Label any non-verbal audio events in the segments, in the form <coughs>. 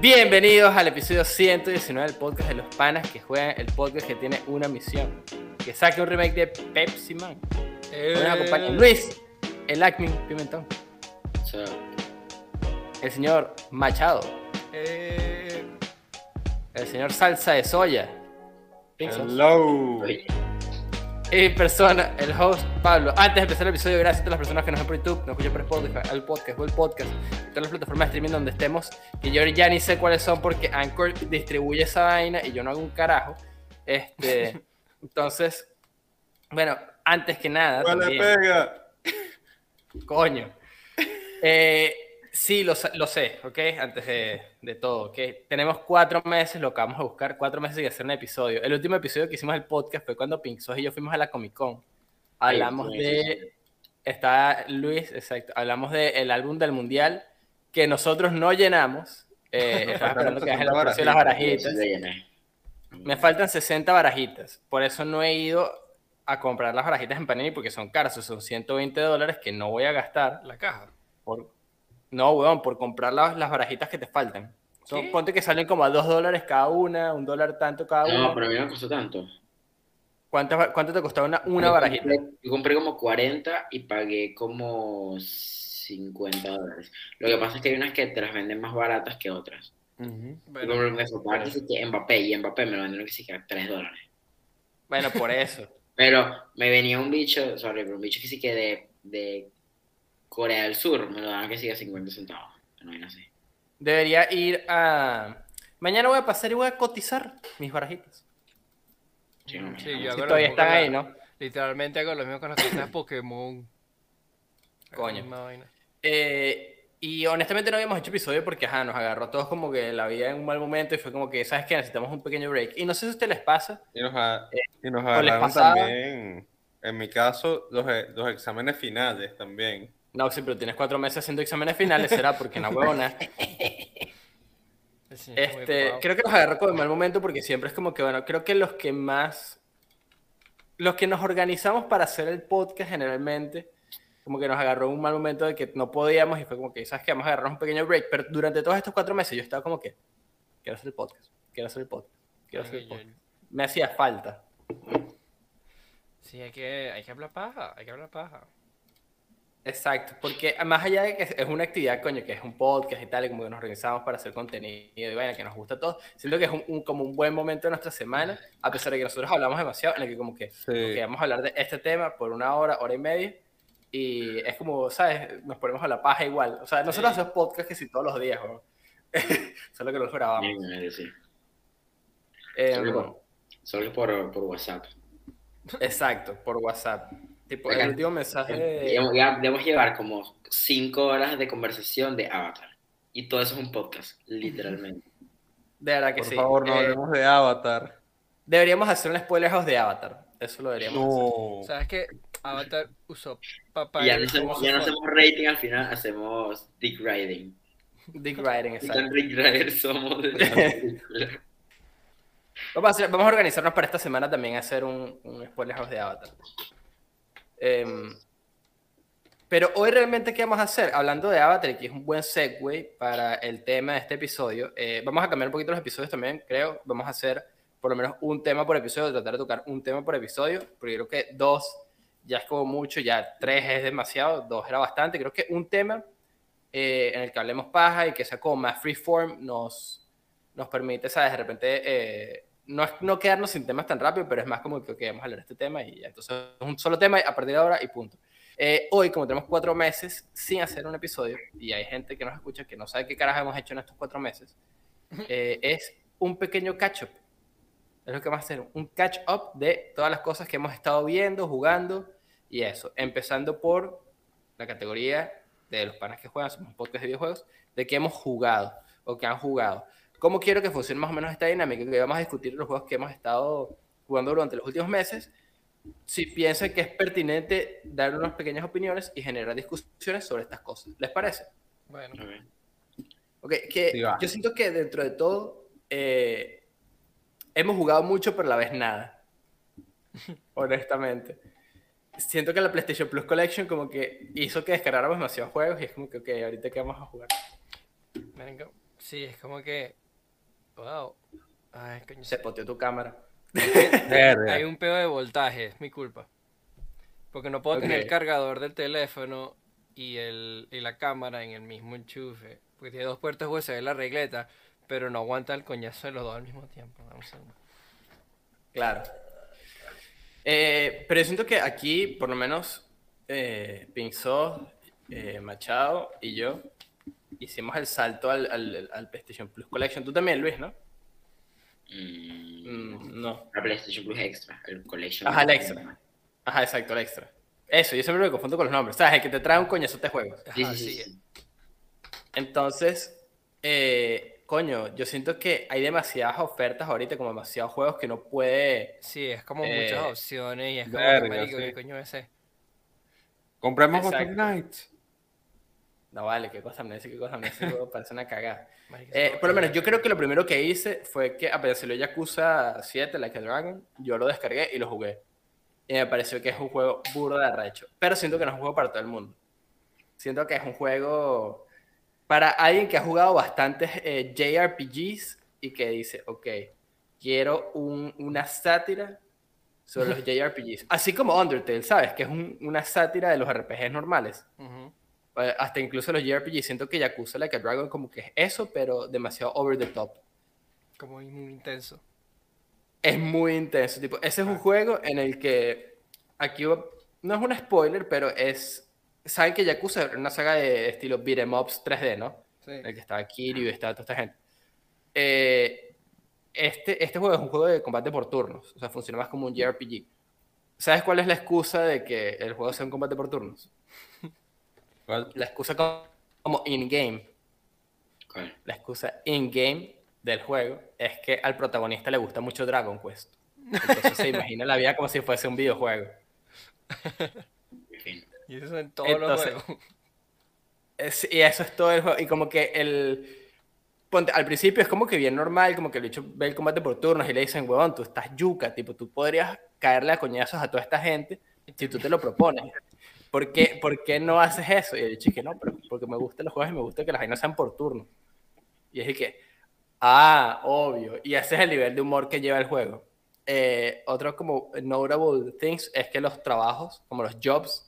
Bienvenidos al episodio 119 del podcast de los panas que juegan el podcast que tiene una misión. Que saque un remake de Pepsi Man. Eh, nos acompaña Luis, el Acme Pimentón. El señor Machado. eh, El señor Salsa de Soya. Hello. Y persona, el host Pablo. Antes de empezar el episodio, gracias a todas las personas que nos ven por YouTube, nos escuchan por Spotify, al podcast o el podcast, todas las plataformas de streaming donde estemos, que yo ya ni sé cuáles son porque Anchor distribuye esa vaina y yo no hago un carajo. Este, <laughs> entonces, bueno, antes que nada, ¿Cuál le también- pega? coño. Eh, sí, lo, lo sé, ¿ok? Antes de, de todo, ¿ok? Tenemos cuatro meses, lo que vamos a buscar, cuatro meses y hacer un episodio. El último episodio que hicimos el podcast fue cuando Pinxos y yo fuimos a la Comic Con. Hablamos de... Está Luis, exacto. Hablamos del álbum del Mundial que nosotros no llenamos. Eh, estaba <laughs> esperando que precios de las barajitas. Me faltan 60 barajitas. Por eso no he ido a comprar las barajitas en Panini porque son caras. Son 120 dólares que no voy a gastar. la caja. Por... No, weón, por comprar las, las barajitas que te faltan. Son- ¿Qué? ponte que salen como a 2 dólares cada una, un dólar tanto cada una. No, pero a mí no me costó tanto. ¿Cuánto, cuánto te costaba una, una Yo barajita? compré- Yo compré como 40 y pagué como 50 dólares. Lo que pasa es que hay unas que te las venden más baratas que otras. Bueno, que sí que Mbappé y Mbappé me lo vendieron que sí que a 3 dólares. Bueno, por eso. <laughs> Pero me venía un bicho, sorry, pero un bicho que sí que de, de Corea del Sur me lo daban que sí a 50 centavos. No hay así. Debería ir a... Mañana voy a pasar y voy a cotizar mis barajitas. Sí, no, Sí, no, yo Si todavía están ahí, ¿no? literalmente hago lo mismo con las cartas Pokémon. <laughs> Coño. Eh, y honestamente no habíamos hecho episodio porque ajá, nos agarró a todos como que la vida en un mal momento y fue como que, ¿sabes qué? Necesitamos un pequeño break. Y no sé si a ustedes les pasa. Y nos, a- y nos les agarraron pasaba? también, en mi caso, los, e- los exámenes finales también. No, sí, pero tienes cuatro meses haciendo exámenes finales, será porque no huevona. <laughs> El muy Este, creo que nos agarró con mal momento porque siempre es como que, bueno, creo que los que más, los que nos organizamos para hacer el podcast generalmente, como que nos agarró un mal momento de que no podíamos y fue como que, ¿sabes qué? Vamos a agarrar un pequeño break, pero durante todos estos cuatro meses yo estaba como que, quiero hacer el podcast, quiero hacer el podcast, quiero hacer el podcast. Me hacía falta. Sí, hay que, hay que hablar paja, hay que hablar paja. Exacto, porque más allá de que es una actividad, coño, que es un podcast y tal, y como que nos organizamos para hacer contenido y vaina, que nos gusta a todos, siento que es un, un- como un buen momento de nuestra semana, a pesar de que nosotros hablamos demasiado, en el que como que, Sí. vamos a hablar de este tema por una hora, hora y media, y es como, ¿sabes? Nos ponemos a la paja igual. O sea, nosotros Sí. hacemos podcast que si todos los días, ¿no? <laughs> Solo que los grabamos. Sí, sí. Em, Solo Solo por, por WhatsApp. exacto, por WhatsApp. Tipo, el último mensaje... Debemos, ya- debemos llevar como 5 horas de conversación de Avatar. Y todo eso es un podcast, literalmente. <laughs> De verdad que Por sí. favor, no Eh, hablemos de Avatar. deberíamos hacer un spoiler house de Avatar. Eso lo deberíamos hacer. No. ¿Sabes qué? Avatar usó papá. <laughs> Y ya no hacemos, ya no hacemos rating, al final hacemos Dick Riding. Dick Riding, ¿Qué exacto. tan Dick Rider somos de la película? Vamos a, hacer- vamos a organizarnos para esta semana también a hacer un, un spoiler house de Avatar. Em, pero hoy realmente, ¿qué vamos a hacer? Hablando de Avatar, que es un buen segue para el tema de este episodio, eh, vamos a cambiar un poquito los episodios también, creo. Vamos a hacer por lo menos un tema por episodio, tratar de tocar un tema por episodio, porque creo que dos ya es como mucho, ya tres es demasiado, dos era bastante. Creo que un tema eh, en el que hablemos paja y que sea como más freeform nos, nos permite, ¿sabes? De repente, eh, no, es- no quedarnos sin temas tan rápido, pero es más como que ok, vamos a hablar de este tema y ya. Entonces, es un solo tema a partir de ahora y punto. Eh, hoy, como tenemos cuatro meses sin hacer un episodio, y hay gente que nos escucha que no sabe qué carajo hemos hecho en estos cuatro meses, eh, es un pequeño catch-up. Es lo que vamos a hacer, un catch-up de todas las cosas que hemos estado viendo, jugando y eso. Empezando por la categoría de los panas que juegan, somos un podcast de videojuegos, de que hemos jugado o que han jugado. ¿Cómo quiero que funcione más o menos esta dinámica? Que vamos a discutir los juegos que hemos estado jugando durante los últimos meses. Si piensan que es pertinente dar unas pequeñas opiniones y generar discusiones sobre estas cosas. ¿Les parece? Bueno, Ok. Que Sí, yo siento que dentro de todo eh, hemos jugado mucho, pero a la vez nada. <laughs> Honestamente. Siento que la PlayStation Plus Collection como que hizo que descargáramos demasiados juegos y es como que, ok, ahorita qué vamos a jugar. Sí, es como que. Wow. Ay, coño. Se poteó tu cámara. <laughs> Hay un pedo de voltaje, es mi culpa. Porque no puedo tener el cargador del teléfono y, el, y la cámara en el mismo enchufe. Porque tiene dos puertos USB la regleta, pero no aguanta el coñazo de los dos al mismo tiempo. Un segundo. Claro. Eh, pero yo siento que aquí, por lo menos, eh, Pinzó, eh, Machado y yo hicimos el salto al, al, al PlayStation Plus Collection. Tú también, Luis, ¿no? Mm, Mm, no. La PlayStation Plus Extra, el Collection. Ajá, el extra. Ajá, exacto, el extra. Eso, yo siempre me confundo con los nombres. ¿Sabes? El que te trae un coñazo de juegos. Sí, Ajá, sí, sí, sí. sí. Entonces, eh, coño, yo siento que hay demasiadas ofertas ahorita, como demasiados juegos que no puede. Sí, es como Eh, muchas opciones y es como verga, que, marico, sí. ¿qué coño es ese? Compremos. Fortnite. No vale, qué cosa amnesia, qué cosa juego <laughs> parece una cagada. Eh, por lo menos, yo creo que lo primero que hice fue que apenas salió Yakuza 7, Like a Dragon, yo lo descargué y lo jugué. Y me pareció que es un juego burdo de arrecho. Pero siento que no es un juego para todo el mundo. Siento que es un juego para alguien que ha jugado bastantes eh, JRPGs y que dice, ok, quiero un- una sátira sobre los <laughs> JRPGs. Así como Undertale, ¿sabes? Que es un- una sátira de los RPGs normales. Eh, Hasta incluso los JRPGs. Siento que Yakuza Like a Dragon como que es eso, pero demasiado over the top. Como muy intenso. Es muy intenso. Tipo, ese es un juego en el que aquí no es un spoiler, pero es... Saben que Yakuza es una saga de estilo beat'em ups 3D, ¿no? Sí. En el que estaba Kiryu y estaba toda esta gente. Eh, este, este juego es un juego de combate por turnos. O sea, funciona más como un JRPG. ¿Sabes cuál es la excusa de que el juego sea un combate por turnos? ¿Cuál? La excusa co- como in-game. La excusa in-game del juego es que al protagonista le gusta mucho Dragon Quest. Entonces se <laughs> imagina la vida como si fuese un videojuego. Y eso en todos Entonces- los juegos. Es- y eso es todo el juego. Y como que el. Ponte, al principio es como que bien normal, como que el bicho ve el combate por turnos y le dicen, huevón, tú estás yuca, tipo, tú podrías caerle a coñazos a toda esta gente si tú te lo propones. ¿Por qué, por qué no haces eso? Y el bicho que no, pero porque me gustan los juegos y me gusta que las vainas sean por turno. Y es que, ah, obvio. Y ese es el nivel de humor que lleva el juego. Eh, otro como notable things es que los trabajos, como los jobs,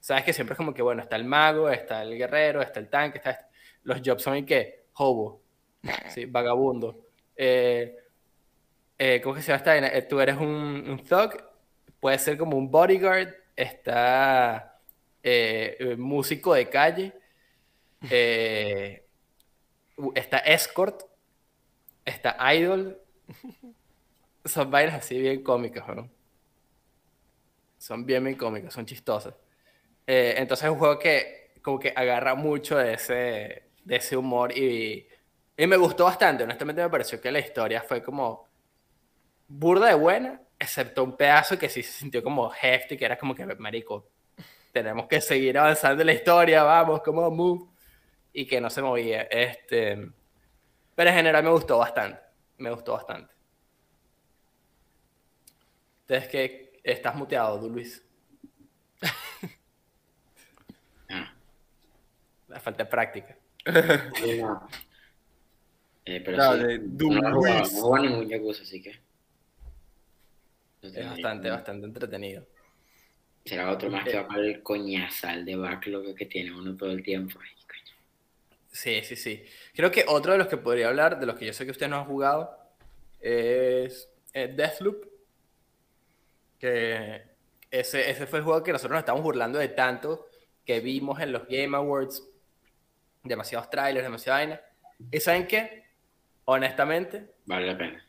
sabes que siempre es como que, bueno, está el mago, está el guerrero, está el tanque, está este- los jobs son en que, hobo, <laughs> sí, vagabundo. Eh, eh, ¿Cómo que se llama esta? Eh, Tú eres un, un thug, puede ser como un bodyguard, está eh, eh, músico de calle, <laughs> eh, está escort, está idol. Son vainas así bien cómicas, ¿no? Son bien, bien cómicas, son chistosas. Eh, entonces es un juego que como que agarra mucho de ese, de ese humor y, y me gustó bastante. Honestamente me pareció que la historia fue como burda de buena, excepto un pedazo que sí se sintió como hefty, que era como que, marico, tenemos que seguir avanzando en la historia, vamos, como move, y que no se movía. Este, pero en general me gustó bastante, me gustó bastante. Entonces que estás muteado, tú, Luis. <laughs> La falta de práctica. sí, no. Eh, pero No, sí, de no no Luis. jugado ningún Yakuza, así que. no Es bastante, bastante entretenido. Será otro más que va para el coñazal de backlog que tiene uno todo el tiempo. Ay, coño. Sí, sí, sí. Creo que otro de los que podría hablar, de los que yo sé que usted no ha jugado, es eh, Deathloop. Que ese, ese fue el juego que nosotros nos estamos burlando de tanto que vimos en los Game Awards. Demasiados trailers, demasiada vaina. ¿Y saben qué? Honestamente, Vale la pena.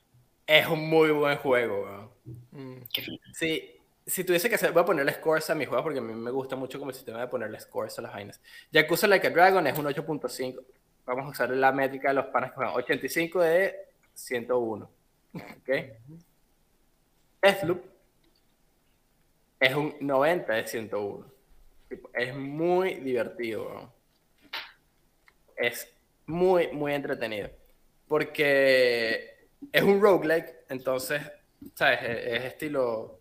es un muy buen juego. weón. Sí, si tuviese que voy a ponerle scores a mi juego porque a mí me gusta mucho como el sistema de ponerle scores a las vainas. Yakuza Like a Dragon es un 8.5. Vamos a usar la métrica de los panas que juegan. 85 de 101. ¿Ok? Deathloop es un 90 de 101. Tipo, Es muy divertido. weón. Es muy, muy entretenido. Porque es un roguelike, entonces, ¿sabes? Es, es estilo,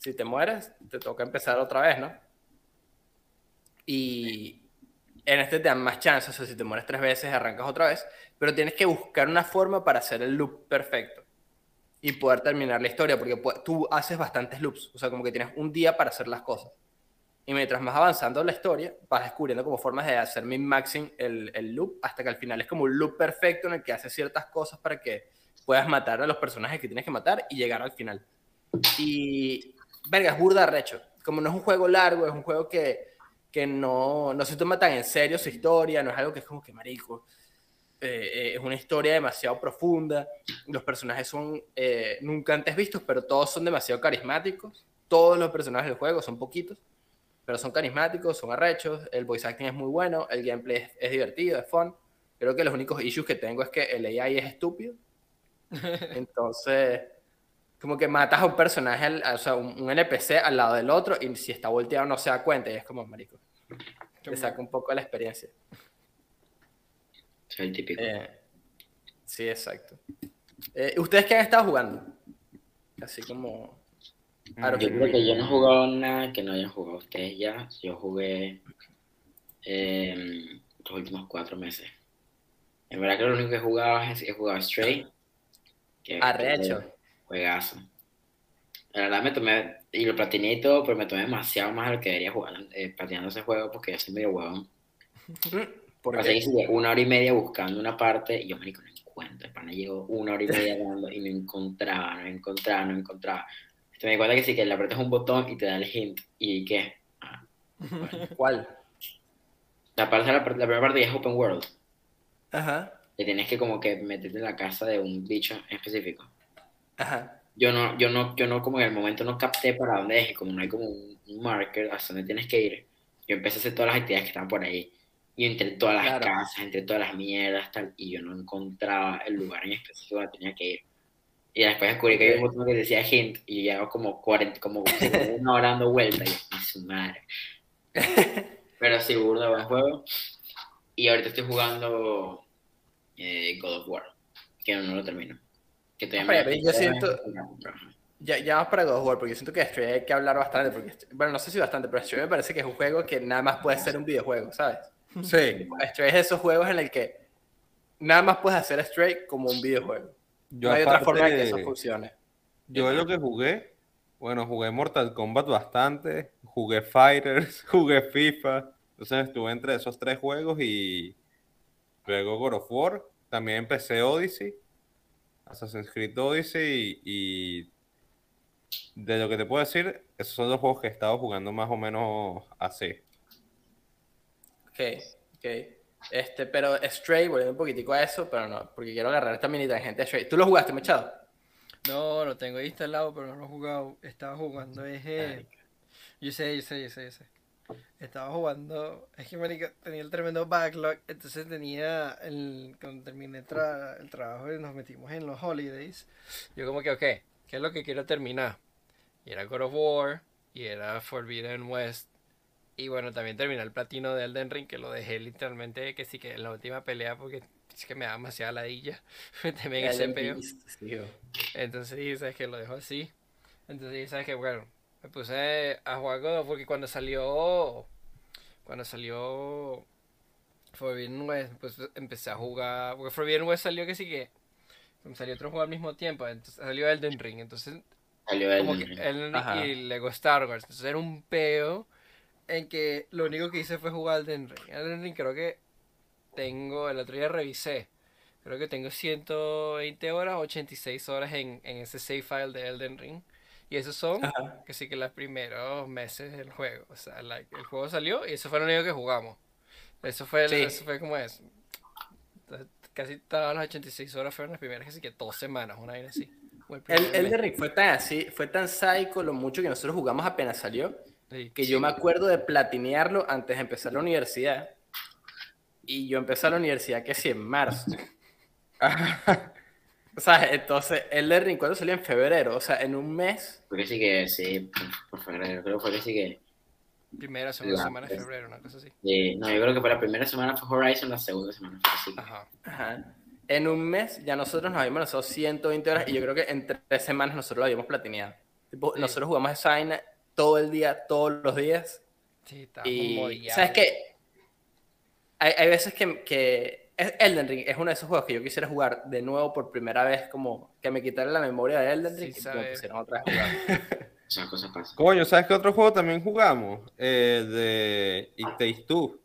si te mueres, te toca empezar otra vez, ¿no? Y, En este te dan más chances, o sea, si te mueres tres veces, arrancas otra vez, pero tienes que buscar una forma para hacer el loop perfecto y poder terminar la historia, porque tú haces bastantes loops, o sea, como que tienes un día para hacer las cosas. Y mientras más avanzando la historia, vas descubriendo como formas de hacer min-maxing el, el loop, hasta que al final es como un loop perfecto en el que haces ciertas cosas para que puedas matar a los personajes que tienes que matar y llegar al final. Y, verga, es burda recho. Como no es un juego largo, es un juego que, que no, no se toma tan en serio su historia, no es algo que es como que marico. Eh, eh, es una historia demasiado profunda. Los personajes son eh, nunca antes vistos, pero todos son demasiado carismáticos. Todos los personajes del juego son poquitos, pero son carismáticos, son arrechos. El voice acting es muy bueno, el gameplay es, es divertido, es fun. Creo que los únicos issues que tengo es que el AI es estúpido. <laughs> Entonces, como que matas a un personaje, o sea, un, un NPC al lado del otro, y si está volteado no se da cuenta, y es como, marico, te saca un poco de la experiencia. Soy el típico. Eh, sí, exacto. Eh, ¿Ustedes qué han estado jugando? Así como... Aro Yo creo que yo no he jugado nada que no hayan jugado ustedes ya. Yo jugué eh, los últimos cuatro meses. En verdad que lo único que he jugado es he jugado Stray. Que Arrecho. Juegazo. La verdad me tomé, y lo platiné y todo, pero me tomé demasiado más de lo que debería jugar eh, platinando ese juego porque yo soy medio huevón. <laughs> ¿Por Pasé una hora y media buscando una parte y yo, marico, no encuentro. El pana llegó una hora y media dando y no encontraba, no encontraba, no encontraba. Te me di cuenta que sí, que le apretas un botón y te da el hint. ¿Y qué? Ah, <laughs> ¿Cuál? La, parte, la, la primera parte es open world. Ajá, Que tienes que como que meterte en la casa de un bicho en específico. Ajá. Yo no, yo no, yo no como en el momento no capté para dónde es y como no hay como un, un marker hacia dónde tienes que ir, yo empecé a hacer todas las actividades que estaban por ahí. Y entre todas las Claro. casas, entre todas las mierdas, tal, y yo no encontraba el lugar en específico donde tenía que ir. Y después descubrí que había un botón que decía hint y yo llevaba como 40, como una hora dando vueltas y yo, "Ay, su madre. <laughs> Pero sí, burda buen juego. Y ahorita estoy jugando eh, God of War, que no, lo termino. Que todavía Ah, pero yo siento-. Ya, ya vamos para God of War, porque yo siento que Stray hay que hablar bastante, porque, bueno, no sé si bastante, pero Stray me parece que es un juego que nada más puede ser un videojuego, ¿sabes? Sí, Stray es de esos juegos en el que nada más puedes hacer Stray como un videojuego. yo no hay otra forma de que eso de- funcione. Yo lo que jugué, bueno, jugué Mortal Kombat bastante, jugué Fighters, <laughs> jugué FIFA, entonces estuve entre esos tres juegos y luego God of War, también empecé Odyssey, Assassin's Creed Odyssey y, y de lo que te puedo decir, esos son los juegos que he estado jugando más o menos así. Ok, ok. Este, pero Stray, volviendo un poquitico a eso, pero no, porque quiero agarrar esta mini tangente de Stray. ¿Tú lo jugaste, Machado? No, lo tengo ahí instalado, pero no lo he jugado. Estaba jugando, es... eh, Yo sé, yo sé, yo sé, yo sé. Estaba jugando... Es que, marica, tenía el tremendo backlog. Entonces tenía... El, cuando terminé tra- el trabajo y nos metimos en los holidays. Yo como que, ok, ¿qué es lo que quiero terminar? Y era God of War. Y era Forbidden West. Y bueno, también terminé el platino de Elden Ring, que lo dejé literalmente que sí que en la última pelea, porque es que me da demasiada ladilla. <laughs> En ese peo. Beast, sí, o- Entonces dije, ¿sabes que Lo dejo así. Entonces dije, ¿sabes qué? Bueno, me puse a jugar God of War, porque cuando salió... Cuando salió... Forbidden West, pues empecé a jugar... Porque Forbidden West salió que sí que... Salió otro juego al mismo tiempo, entonces salió Elden Ring, entonces Salió como el... que Elden Ring y Lego Star Wars, entonces era un peo en que lo único que hice fue jugar Elden Ring. Elden Ring creo que tengo, el otro día revisé, creo que tengo 120 horas, 86 horas en, en ese save file de Elden Ring. Y esos son, Ajá. que sí que los primeros meses del juego. O sea, like, el juego salió y eso fue lo único que jugamos. Eso fue, el- Sí. eso fue como es. Entonces, Casi todas las 86 horas fueron las primeras, que sí que dos semanas, una vaina así. El El, de Rick fue tan así, fue tan psycho lo mucho que nosotros jugamos apenas salió, Sí. que yo me acuerdo de platinearlo antes de empezar la universidad. Y yo empecé la universidad que sí en marzo. <laughs> O sea, entonces, el de Ring, ¿cuándo salió? En febrero. O sea, en un mes. Porque sí que, sí, por febrero, creo que fue que sí que... Primera, segunda La- semana de febrero, una cosa así. eh, no, yo creo que fue la primera semana fue Horizon, la segunda semana fue así. Ajá. Ajá. En un mes ya nosotros nos habíamos lanzado 120 horas y yo creo que en tres semanas nosotros lo habíamos platineado. Tipo, Sí. Nosotros jugamos esa vaina todo el día, todos los días. Sí, estaba Y. ¿sabes qué? hay, hay veces que, que Elden Ring es uno de esos juegos que yo quisiera jugar de nuevo por primera vez, como que me quitara la memoria de Elden Ring Sí, y me pusieran otra vez a jugar. <laughs> Esas cosas pasan. Coño, ¿sabes qué otro juego también jugamos? El de It Takes Two.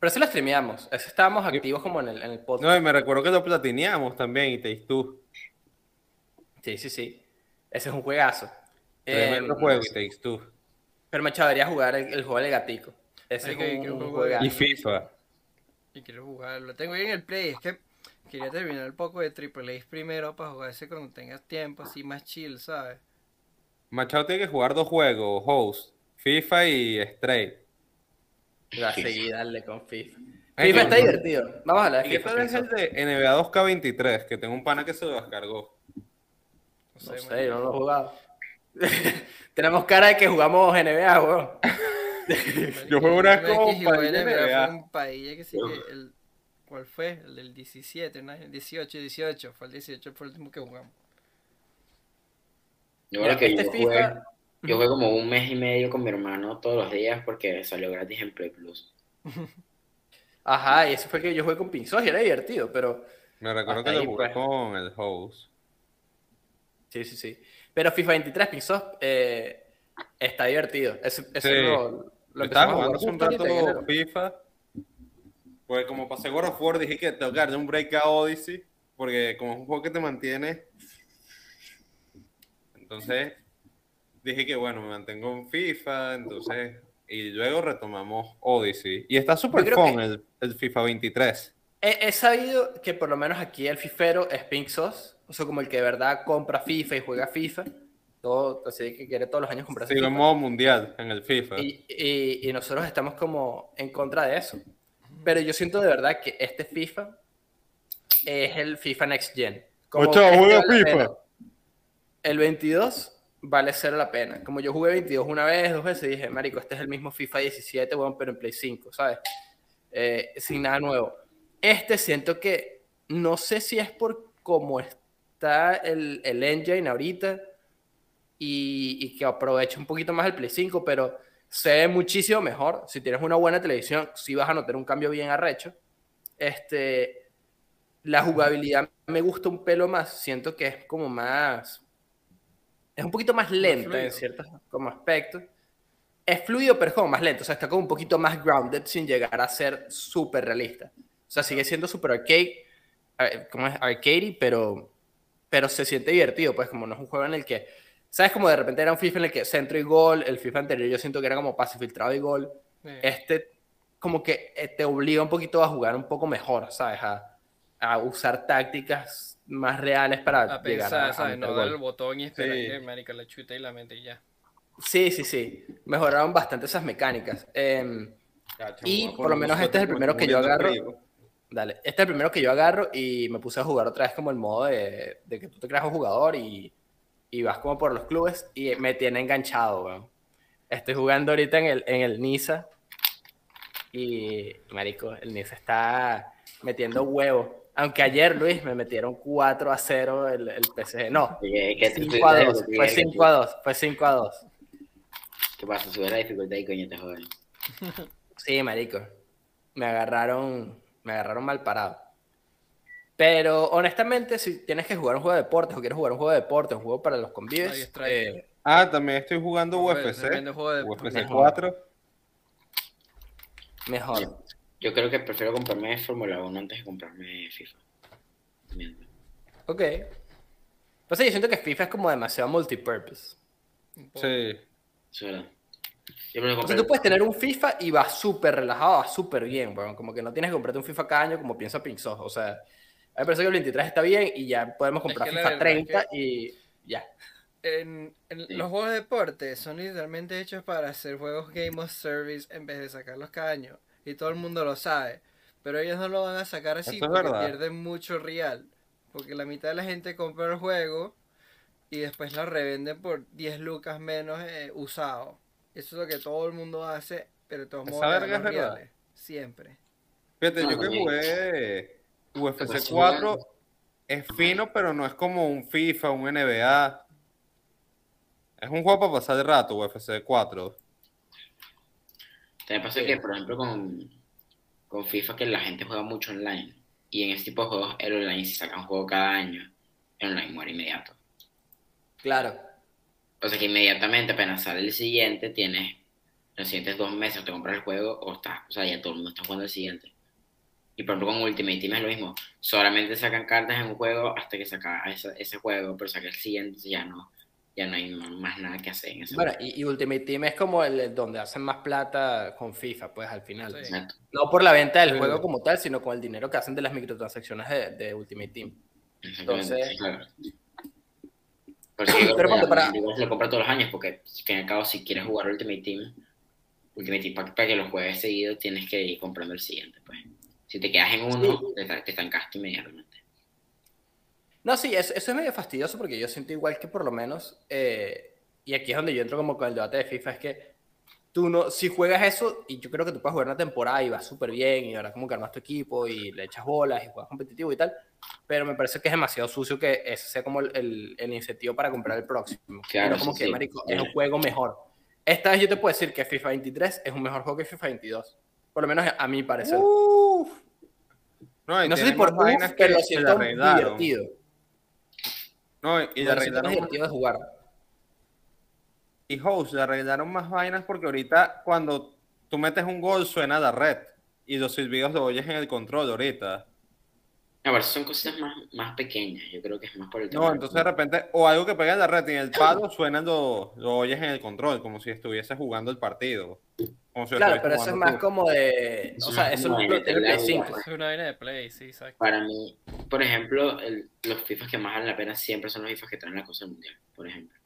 Pero eso lo streameamos, eso estábamos activos como en el, en el podcast. No, y me recuerdo que lo platineamos también, It Takes Two. Sí, sí, sí. Ese es un juegazo. Tremendo Eh, juego, It Takes Two. Pero me chavería jugar el, el juego del gatico. Ese Ay, es que- un, que un un juego juegazo. Y FIFA. Y quiero jugarlo. Lo tengo ahí en el Play. Es que quería terminar un poco de Triple A primero para jugar ese cuando tengas tiempo, así más chill, ¿sabes? Machado tiene que jugar dos juegos, Host, FIFA y Stray. Va a seguir, dale con FIFA. FIFA está no. divertido. Vamos a hablar ¿Y de qué FIFA. tal es el de NBA 2K23? Que tengo un pana que se lo descargó. No sé, no lo he jugado. <laughs> Tenemos cara de que jugamos NBA, weón. <laughs> Yo jugué una fue un país que sí que el ¿Cuál fue? El del 17, ¿no? El 18, 18. Fue el 18, fue el último que jugamos. Yo Mira, creo que este yo FIFA- jugué, yo jugué como un mes y medio con mi hermano todos los días porque salió gratis en Play Plus. <laughs> Ajá, y ese fue que yo jugué con Pinzos y era divertido, pero Me recuerdo que lo jugué pues. con el Host. sí, sí, sí. Pero FIFA 23 Pinzos eh, está divertido. Ese, ese Sí. lo, lo Estaba jugando hace un rato. FIFA. Pues como pasé God of War, dije que tengo que darle un break a Odyssey. Porque como es un juego que te mantiene. Entonces dije que bueno, me mantengo en FIFA. Entonces. Y luego retomamos Odyssey. Y está súper fun que- el, el FIFA 23. He, he sabido que por lo menos aquí el fifero es Pinzos, o sea, como el que de verdad compra FIFA y juega FIFA. Todo, así que quiere todos los años comprarse Sigo en modo mundial en el FIFA. Y, y- y nosotros estamos como en contra de eso. Pero yo siento de verdad que este FIFA es el FIFA Next Gen. Como Ocho, este juega vale FIFA. pena. El 22 vale cero la pena. Como yo jugué 22 una vez, dos veces, dije, marico, este es el mismo FIFA 17, bueno, pero en Play 5, ¿sabes? Eh, sin nada nuevo. Este siento que, no sé si es por cómo está el, el engine ahorita y, y que aprovecha un poquito más el Play 5, pero se ve muchísimo mejor. Si tienes una buena televisión, sí vas a notar un cambio bien arrecho. Este, la jugabilidad me gusta un pelo más. Siento que es como más. Es un poquito más lenta en ciertos como aspectos. Es fluido, pero es como más lento. O sea, está como un poquito más grounded sin llegar a ser súper realista. O sea, sigue siendo súper arcade, eh, como es arcade, pero, pero se siente divertido, pues como no es un juego en el que, ¿sabes? Como de repente era un FIFA en el que centro y gol, el FIFA anterior yo siento que era como pase filtrado y gol. Eh, Este como que eh, te obliga un poquito a jugar un poco mejor, ¿sabes? A, a usar tácticas más reales para a llegar pensar, a, a ¿sabes? meter No dar el botón y esperar Sí. que marica la chute y la mete y ya. Sí, sí, sí. Mejoraron bastante esas mecánicas. Cacho, Y a por lo menos este es el primero que yo agarro. frío. Dale, este es el primero que yo agarro y me puse a jugar otra vez como el modo de, de que tú te creas un jugador y, y vas como por los clubes y me tiene enganchado, weón. Estoy jugando ahorita en el, en el Niza y, marico, el Niza está metiendo huevo. Aunque ayer, Luis, me metieron 4 a 0 el, el PSG. No, Oye, ¿qué, tú- 5 a tú- 2. tú- Fue tú- 5 a 2. Fue 5 a 2. ¿Qué pasa? Sube la dificultad y coño te joden. Sí, marico. Me agarraron, me agarraron mal parado. Pero honestamente, si tienes que jugar un juego de deportes o quieres jugar un juego de deportes, un juego para los Ahí convives, está. eh, Ah, también estoy jugando UFC. de- UFC Mejor. 4. mejor. Yo creo que prefiero comprarme Fórmula 1 antes de comprarme FIFA. Ok. Pues sí, yo siento que FIFA es como demasiado multipurpose. Sí. Yo me lo O sea, tú puedes tener un FIFA y vas súper relajado, vas súper bien, weón. Como que no tienes que comprarte un FIFA cada año como piensa Pinzos. O sea, a mí me parece que el 23 está bien y ya podemos comprar que la FIFA verdad es 30 y ya. En, en Sí. los juegos de deporte son literalmente hechos para hacer juegos Game of Service en vez de sacarlos cada año. Y todo el mundo lo sabe. Pero ellos no lo van a sacar así es porque verdad. pierden mucho real. Porque la mitad de la gente compra el juego y después lo revenden por 10 lucas menos eh, usado. Eso es lo que todo el mundo hace, pero de todos modos es reales. Siempre. Fíjate, Ah, yo que bien. jugué UFC Pues sí, 4 es fino, pero no es como un FIFA, un NBA. Es un juego para pasar el rato, UFC 4. También pasa que, por ejemplo, con, con FIFA que la gente juega mucho online. Y en este tipo de juegos, el online, si sacan un juego cada año, el online muere inmediato. Claro. O sea que inmediatamente apenas sale el siguiente, tienes los siguientes dos meses te compras el juego o está, o sea, ya todo el mundo está jugando el siguiente. Y por ejemplo con Ultimate Team es lo mismo. Solamente sacan cartas en un juego hasta que saca ese, ese juego, pero saca el siguiente ya no, ya no hay más nada que hacer en ese Bueno, juego. y, y Ultimate Team es como el donde hacen más plata con FIFA, pues al final. Sí. Exacto. No por la venta del Sí. juego como tal, sino con el dinero que hacen de las microtransacciones de, de Ultimate Team. Exactamente, Entonces- sí, claro. Por <clears throat> digo Pero que la para- gente igual se lo compra todos los años, porque y al cabo, si quieres jugar Ultimate Team, Ultimate Team para, que lo juegues seguido, tienes que ir comprando el siguiente. Pues. Si te quedas en uno, Sí. te, te estancaste inmediatamente. No, sí, eso, eso es medio fastidioso porque yo siento igual que por lo menos, eh, y aquí es donde yo entro como con el debate de FIFA, es que tú no, si juegas eso, y yo creo que tú puedes jugar una temporada y vas súper bien, y ahora como que armas tu equipo y le echas bolas y juegas competitivo y tal, pero me parece que es demasiado sucio que ese sea como el, el, el incentivo para comprar el próximo. Claro, Pero como sí, que, sí. marico, es un juego mejor. Esta vez yo te puedo decir que FIFA 23 es un mejor juego que FIFA 22. Por lo menos a mi parecer. Uf. No, no sé si por más vainas uf, pero lo que siento divertido. No, y le arreglaron divertido de jugar. y host, le arreglaron más vainas porque ahorita cuando tú metes un gol suena la red y los silbidos lo oyes en el control ahorita. A ver, son cositas más, más pequeñas. Yo creo que es más por el tema. No, entonces de repente, o algo que pega en la red y en el palo suena lo, lo oyes en el control, como si estuviese jugando el partido. Como si lo Claro, pero eso es más tú. como de. O es sea, eso como lo de tiene el Play meterle 5. agua. Es una vaina de play, sí, exacto. Para mí, por ejemplo, el- los FIFAs que más valen la pena siempre son los FIFAs que traen la cosa del mundial, por ejemplo.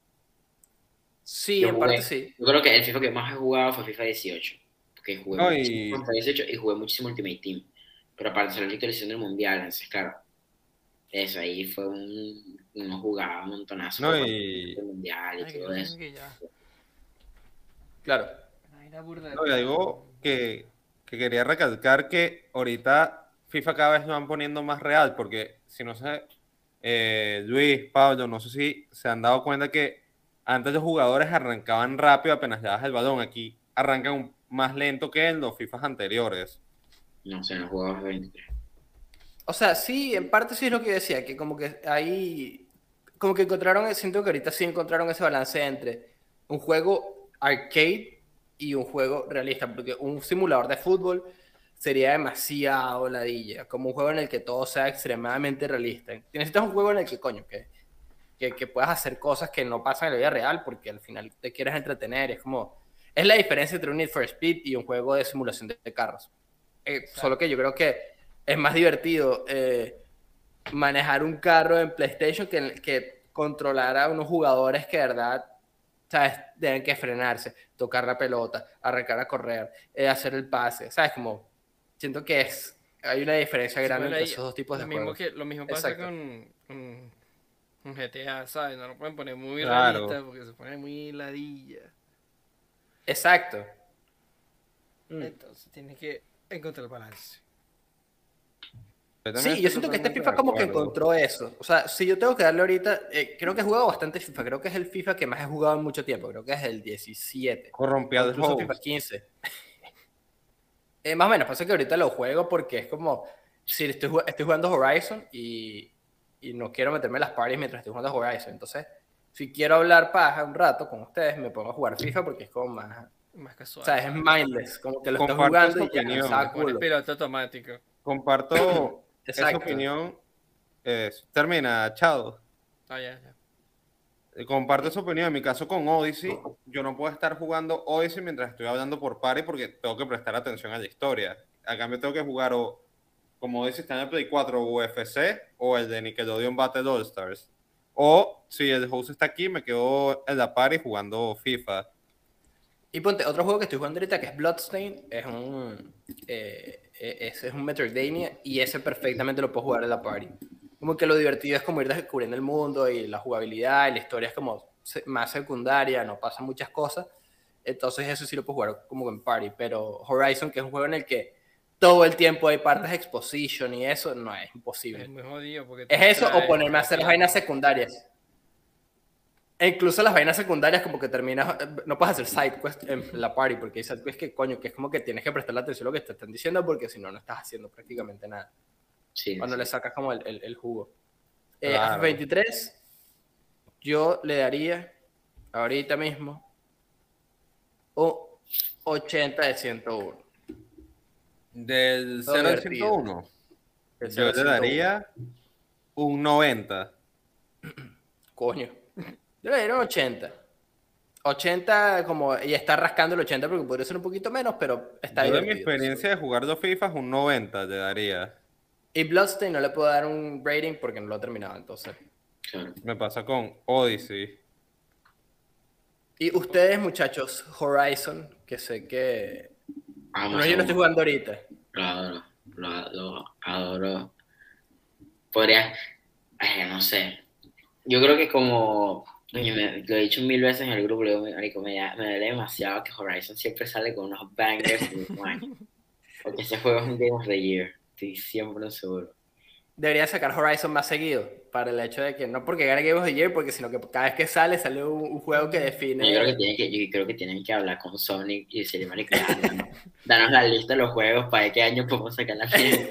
Sí, Yo en jugué- parte sí. Yo creo que el FIFA que más he jugado fue FIFA 18. Porque jugué No, muchísimo y- FIFA 18 y jugué muchísimo Ultimate Team. Pero salió la actualización del mundial, entonces claro. Eso ahí fue un. Uno jugaba un montonazo. No, con y- el mundial y Ay, todo eso. ya. Claro. No, y play. algo que, que quería recalcar que ahorita FIFA cada vez lo van poniendo más real, porque si no sé, eh, Luis, Pablo, no sé si se han dado cuenta que antes los jugadores arrancaban rápido apenas le das el balón, aquí arrancan más lento que en los FIFAs anteriores. No sé, no jugaba FIFA 23. O sea, sí, en parte sí es lo que yo decía, que como que ahí, como que encontraron, siento que ahorita sí encontraron ese balance entre un juego arcade y un juego realista, porque un simulador de fútbol sería demasiado ladilla, como un juego en el que todo sea extremadamente realista. Necesitas un juego en el que, coño, que, que, que puedas hacer cosas que no pasan en la vida real, porque al final te quieres entretener, es como, es la diferencia entre un Need for Speed y un juego de simulación de carros. Eh, solo que yo creo que es más divertido eh, manejar un carro en PlayStation que, que controlar a unos jugadores que de verdad ¿sabes? deben que frenarse, tocar la pelota, arrancar a correr, eh, hacer el pase, ¿sabes? Como siento que es hay una diferencia grande entre esos dos tipos de lo mismo juegos. que Lo mismo pasa Exacto. con, con, con GTA, ¿sabes? No lo pueden poner muy Claro. realista porque se pone muy ladilla. Exacto. Entonces tienes que encontrar el balance. Sí, yo siento que este FIFA como que encontró eso. O sea, si yo tengo que darle ahorita, eh, creo que he jugado bastante FIFA, creo que es el FIFA que más he jugado en mucho tiempo, creo que es el 17. Corrompió el incluso host. FIFA 15. <laughs> Eh, más o menos, pasa que ahorita lo juego porque es como, si estoy, estoy jugando Horizon y, y no quiero meterme en las parties mientras estoy jugando Horizon. Entonces, si quiero hablar paja un rato con ustedes, me pongo a jugar FIFA porque es como más, Más o casual. sea, es mindless, como que lo Comparto jugando y ya, opinión. pones culo. piloto automático. Comparto <coughs> esa opinión. eh, termina, chao. Ah, ya, ya. Eh, Comparto esa opinión. En mi caso con Odyssey, yo no puedo estar jugando Odyssey mientras estoy hablando por party porque tengo que prestar atención a la historia. A cambio tengo que jugar o, como Odyssey está en el Play 4, UFC o el de Nickelodeon Battle All Stars. O si el host está aquí, me quedo en la party jugando FIFA. Y ponte, otro juego que estoy jugando ahorita que es Bloodstain, es un, eh, eh, ese es un Metroidvania y ese perfectamente lo puedo jugar en la party. Como que lo divertido es como ir descubriendo el mundo y la jugabilidad y la historia es como más secundaria, no pasan muchas cosas. Entonces eso sí lo puedo jugar como en party, pero Horizon, que es un juego en el que todo el tiempo hay partes de exposition y eso, no es Es imposible. muy jodido porque... Es eso o ponerme a hacer las vainas secundarias. E incluso las vainas secundarias como que terminas, no puedes hacer side quest en la party porque hay side quest que coño, que es como que tienes que prestarle atención a lo que te están diciendo porque si no, no estás haciendo prácticamente nada. Sí, Cuando sí. le sacas como el, el, el jugo. Eh, Claro. a 23, yo le daría ahorita mismo un 80 de 101. Del Todo 0 al divertido. 101, El yo 0 le 101. daría un 90. Coño. Yo le un 80. 80 como, y está rascando el 80 porque podría ser un poquito menos, pero está Yo de mi experiencia de jugar dos FIFAs, un 90 le daría. Y Bloodstain no le puedo dar un rating porque no lo he terminado, entonces. Me pasa con Odyssey. Y ustedes, muchachos, Horizon, que sé que... Vamos, Bueno, yo lo estoy jugando ahorita. Lo adoro, lo, lo adoro. Podría, ay, no sé. Yo creo que como, me- lo he dicho mil veces en el grupo, le digo, marico, me, me duele demasiado que Horizon siempre sale con unos bangers. bueno, <laughs> porque ese juego es un Game of the Year, estoy siempre seguro. Debería sacar Horizon más seguido, para el hecho de que no porque gane Game of the Year, porque sino que cada vez que sale, sale un, un juego que define... Yo creo que, tienen que, yo creo que tienen que hablar con Sonic y decirle, marico, danos, danos la lista de los juegos para qué año podemos sacar la <laughs> mierda.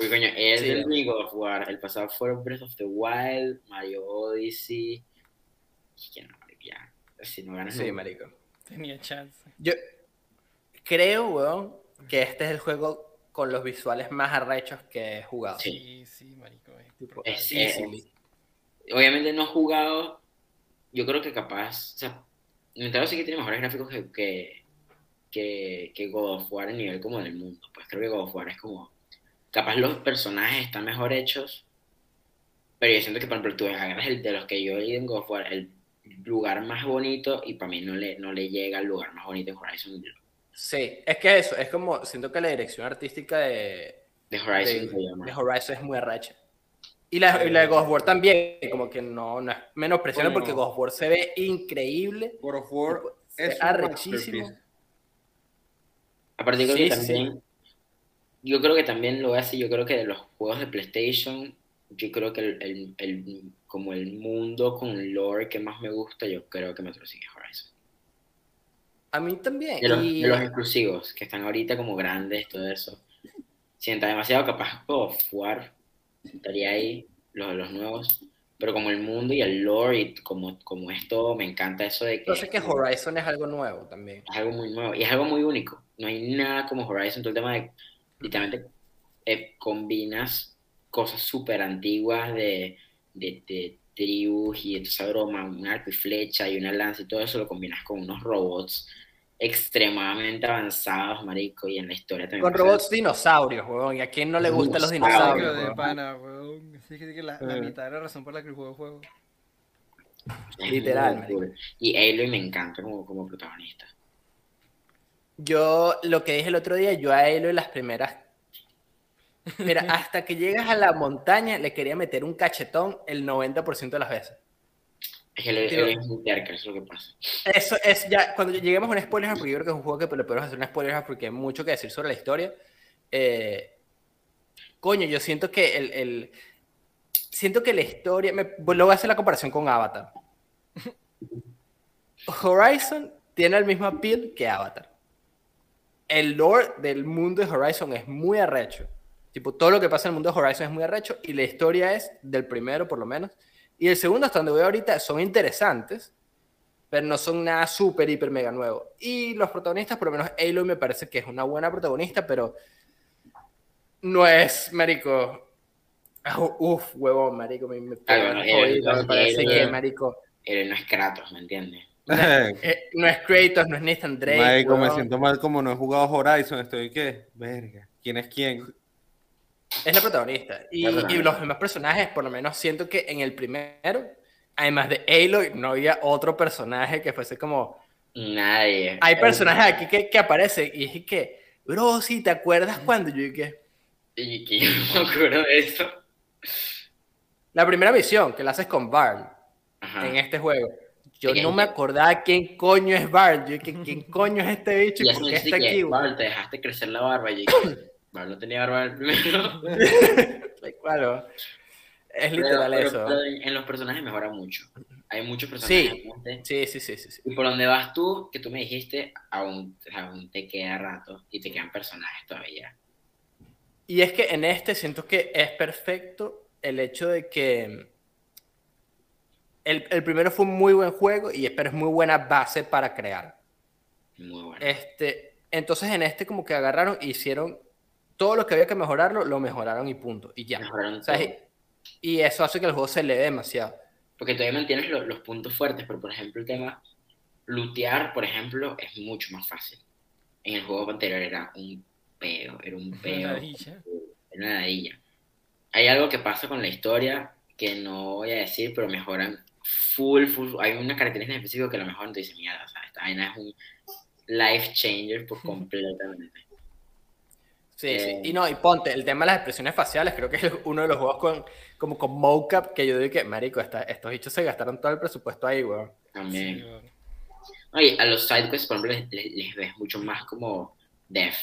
Porque coño, el Sí. del único God of War, el pasado fueron Breath of the Wild, Mario Odyssey. Y que no, ya. Si no ganas, Sí, no. marico. Tenía chance. Yo creo, weón, que este es el juego con los visuales más arrechos que he jugado. Sí. Sí, marico. eh. Tipo, Es-. Obviamente no he jugado, yo creo que capaz, o sea, Nintendo sí que tiene mejores gráficos que, que, que, que God of War a nivel como del mundo. Pues creo que God of War es como, capaz los personajes están mejor hechos, pero yo siento que, por ejemplo, tú agarras el de los que yo he ido en God of War, el lugar más bonito, y para mí no le, no le llega al lugar más bonito en Horizon. Sí, es que eso, es como, siento que la dirección artística de, De Horizon de, de Horizon es muy arrecha. Y la, y la de God of War también, como que no, no es menospreciable Coño. porque God of War se ve increíble. God of War es arrechísimo. Aparte, creo Sí, que sí, sí. Yo creo que también lo decir. Yo creo que de los juegos de PlayStation, yo creo que el, el- el- como el mundo con lore que más me gusta, yo creo que me lo sigue Horizon. A mí también. De los, y de los exclusivos, que están ahorita como grandes, todo eso. Sienta demasiado capaz of War estaría ahí, los de los nuevos. Pero como el mundo y el lore y como, como esto, me encanta eso de que. yo sé que Horizon es algo nuevo también. es algo muy nuevo y es algo muy único. No hay nada como Horizon, todo el tema de literalmente eh, combinas cosas súper antiguas de, de, de tribus y esa broma, un arco y flecha y una lanza y todo eso lo combinas con unos robots extremadamente avanzados, marico, y en la historia también. Con robots dinosaurios, huevón. ¿Y a quién no le gustan los Dinosaurios, de pana, weón. Así que que la, la Eh. mitad de la razón por la que el juego juego. es Literal, cool. Y Aloy me encanta como, como protagonista. Yo, lo que dije el otro día, yo a Aloy las primeras. Mira, <laughs> hasta que llegas a la montaña, le quería meter un cachetón el 90% de las veces. Es que. Aloy es terca, eso es lo que pasa. Eso es ya, cuando lleguemos a un spoiler, porque yo creo que es un juego que le podemos hacer un spoiler porque hay mucho que decir sobre la historia. eh, coño, yo siento que el, el- siento que la historia, me, luego voy a hacer la comparación con Avatar. <laughs> Horizon tiene el mismo appeal que Avatar. El lore del mundo de Horizon es muy arrecho. Tipo, todo lo que pasa en el mundo de Horizon es muy arrecho y la historia es del primero, por lo menos. Y el segundo, hasta donde voy ahorita, son interesantes, pero no son nada súper, hiper, mega nuevo. Y los protagonistas, por lo menos Aloy me parece que es una buena protagonista, pero no es, marico. Ah, Uf, huevón, marico, me, me, bueno, me- Aloy, me parece Aloy. que, marico, Aloy no es Kratos, ¿me entiendes? <laughs> eh, no es Kratos, no es Nathan Drake. Marico, me siento mal como no he jugado Horizon. Estoy, ¿qué? Verga. ¿Quién es quién? Es la protagonista. Y, La protagonista. y los demás personajes, por lo menos siento que en el primero, además de Aloy, no había otro personaje que fuese como... Nadie. Hay personajes aquí que, que aparecen y dije que, bro, si te acuerdas cuando yo dije, Y que yo no me acuerdo de eso. la primera misión que la haces con Barn Ajá. en este juego, yo no me acordaba quién coño es Barn, yo dije, <laughs> ¿quién coño es este bicho Y por qué está aquí? güey?" Barb, te dejaste crecer la barba. Y <coughs> Barb no tenía barba <laughs> primero. Es literal pero- eso. pero en en los personajes mejora mucho. Hay muchos personajes. Sí, sí, sí, sí. sí. Y por donde vas tú, que tú me dijiste, aún, aún te queda rato y te quedan personajes todavía. Y es que en este siento que es perfecto el hecho de que el, el primero fue un muy buen juego, y, pero es muy buena base para crear. Muy bueno. Este, entonces en este como que agarraron e hicieron todo lo que había que mejorarlo, lo mejoraron y punto. Y ya. Mejoraron O sea, todo. y, y eso hace que el juego se lee demasiado. Porque todavía mantienes lo- los puntos fuertes, pero por ejemplo el tema lootear, por ejemplo, es mucho más fácil. En el juego anterior era un peo, era un peo, era una ladilla. Hay algo que pasa con la historia que no voy a decir, pero mejoran full, full. Hay una característica en específico que a lo mejor no te dice mierda, o sea, esta vaina es un life changer por <laughs> completamente. Sí, Eh, sí. Y no, y ponte, el tema de las expresiones faciales, creo que es uno de los juegos con, como con mocap que yo digo que, marico, esta- estos bichos se gastaron todo el presupuesto ahí, weón. También. Sí. Oye, a los sidequests, por ejemplo, les, les- les ves mucho más como def.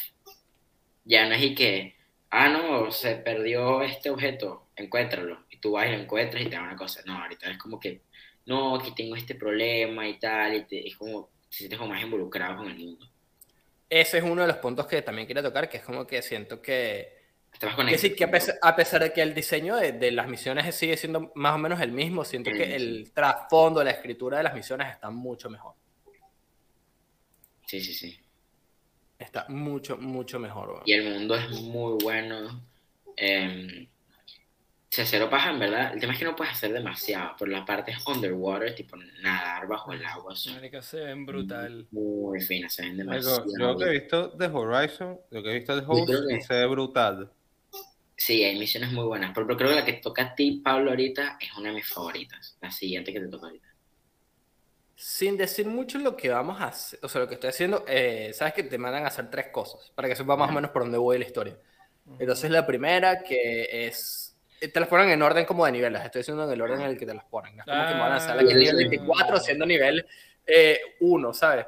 Ya no es y que, ah, no, se perdió este objeto, encuéntralo. Y tú vas y lo encuentras y te da una cosa. No, ahorita es como que, no, aquí tengo este problema y tal. Y te- es como, te sientes como más involucrado con el mundo. Ese es uno de los puntos que también quería tocar, que es como que siento que, Estás que conectado. sí, que a pesar, a pesar de que el diseño de, de las misiones sigue siendo más o menos el mismo, siento que el trasfondo, la escritura de las misiones está mucho mejor. Sí, sí, sí. Está mucho, mucho mejor. Y el mundo es muy bueno. Eh, se cero paja, en verdad. El tema es que no puedes hacer demasiado, pero las partes underwater, tipo nadar bajo el agua, son Marica, se ven brutal. muy finas, se ven demasiado. yo lo que he visto de Horizon, lo que he visto de Host, que- se ve brutal. Sí, hay misiones muy buenas, pero, pero creo que la que toca a ti, Pablo, ahorita es una de mis favoritas. La siguiente que te toca ahorita. Sin decir mucho lo que vamos a hacer, o sea, lo que estoy haciendo, eh, sabes que te mandan a hacer tres cosas, para que sepas más o menos por dónde voy la historia. Entonces la primera que es, te las ponen en orden como de niveles, estoy diciendo en el orden en el que te las ponen. No es como que me van a hacer Ah. aquí en nivel 24 siendo nivel 1, ¿sabes?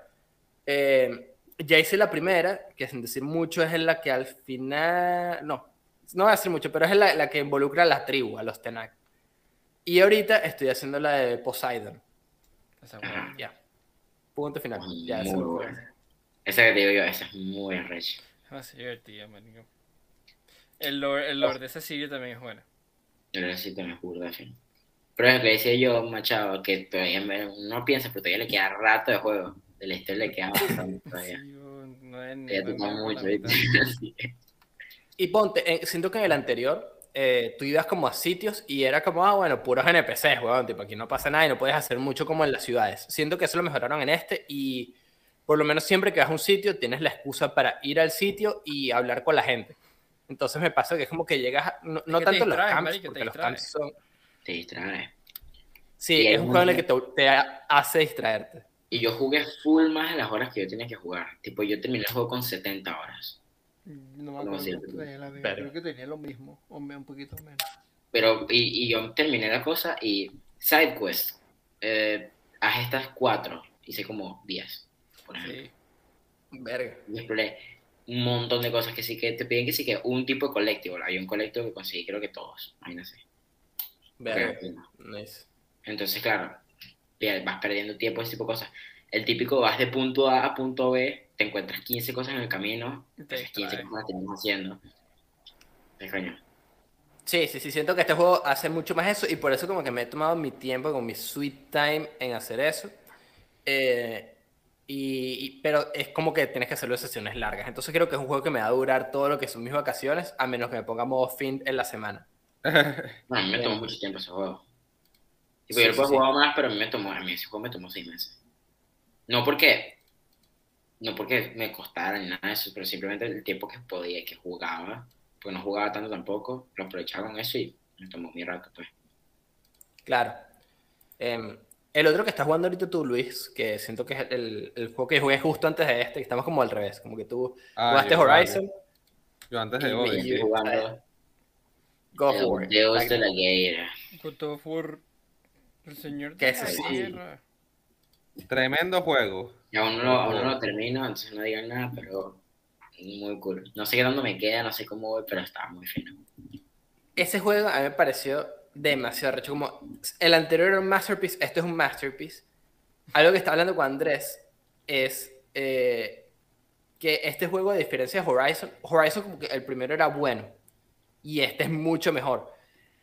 Eh, ya hice la primera, que sin decir mucho es en la que al final, no, no voy a decir mucho, pero es en la, la que involucra a la tribu, a los Tenak. Y ahorita estoy haciendo la de Poseidon. Esa Ajá. buena. Ya. Punto final. Muy Ya, lo buena. Esa que te digo yo, esa es muy arrecha. Es más divertida, marico. El lore, el lore de esa serie también es bueno. Que sí te me juro de fin. Pero es lo que decía yo, Machado, que todavía me- no piensa, pero todavía le queda rato de juego. De la historia le queda bastante todavía. Sí, <laughs> no es ni no mucho. <laughs> Y ponte, eh, siento que en el anterior eh, tú ibas como a sitios y era como, ah, bueno, puros NPCs, weón, tipo, aquí no pasa nada y no puedes hacer mucho como en las ciudades. Siento que eso lo mejoraron en este y por lo menos siempre que vas a un sitio tienes la excusa para ir al sitio y hablar con la gente. Entonces me pasa que es como que llegas, a- no, no tanto los distraes, camps, porque los camps son... Te distrae. Sí, Y es un juego en el que te, te hace distraerte. Y yo jugué full más de las horas que yo tenía que jugar. Tipo, yo terminé el juego con 70 horas. No me ¿Cómo acuerdo tenía Pero- Creo que tenía lo mismo, o un poquito menos. Pero, y, y yo terminé la cosa y side quest. Eh, haz estas cuatro. Hice como 10, por ejemplo. Sí. Verga. Y exploré un montón de cosas que sí que te piden que sí que un tipo de colectivo. Hay un colectivo que conseguí creo que todos. Imagínate. Verga. Pero, Nice. Entonces, claro, vas perdiendo tiempo, ese tipo de cosas. El típico, vas de punto A a punto B, te encuentras 15 cosas en el camino, esas 15 distrae. cosas las terminas haciendo. Coño. Sí, sí, sí, siento que este juego hace mucho más eso y por eso como que me he tomado mi tiempo con mi sweet time en hacer eso. Eh, y, y- pero es como que tienes que hacerlo en sesiones largas. Entonces creo que es un juego que me va a durar todo lo que son mis vacaciones, a menos que me ponga modo fin en la semana. <laughs> A mí me tomó mucho tiempo ese juego. Tipo, Sí, yo lo puedo sí. jugar más, pero a mí me tomó, a mí ese juego me tomó 6 meses. No porque, no porque me costara ni nada de eso, pero simplemente el tiempo que podía, que jugaba, porque no jugaba tanto tampoco, lo aprovechaba con eso y me tomó mi rato, pues. Claro. Em, el otro que estás jugando ahorita tú, Luis, que siento que es el, el juego que jugué justo antes de este, que estamos como al revés, como que tú Ah, jugaste yo, Horizon, Yo antes de hoy. Estoy jugando Go el for it. Deus Like- de la Guerra. God of War, el señor Que de la sí. tierra. Tremendo juego. Y aún no, lo, aún no lo termino, entonces no digan nada, pero muy cool. No sé qué tanto me queda, no sé cómo voy, pero está muy fino. Ese juego a mí me pareció demasiado recho. Como el anterior era un masterpiece, esto es un masterpiece. Algo que está hablando con Andrés es eh, que este juego, a diferencia de Horizon, Horizon como que el primero era bueno y este es mucho mejor.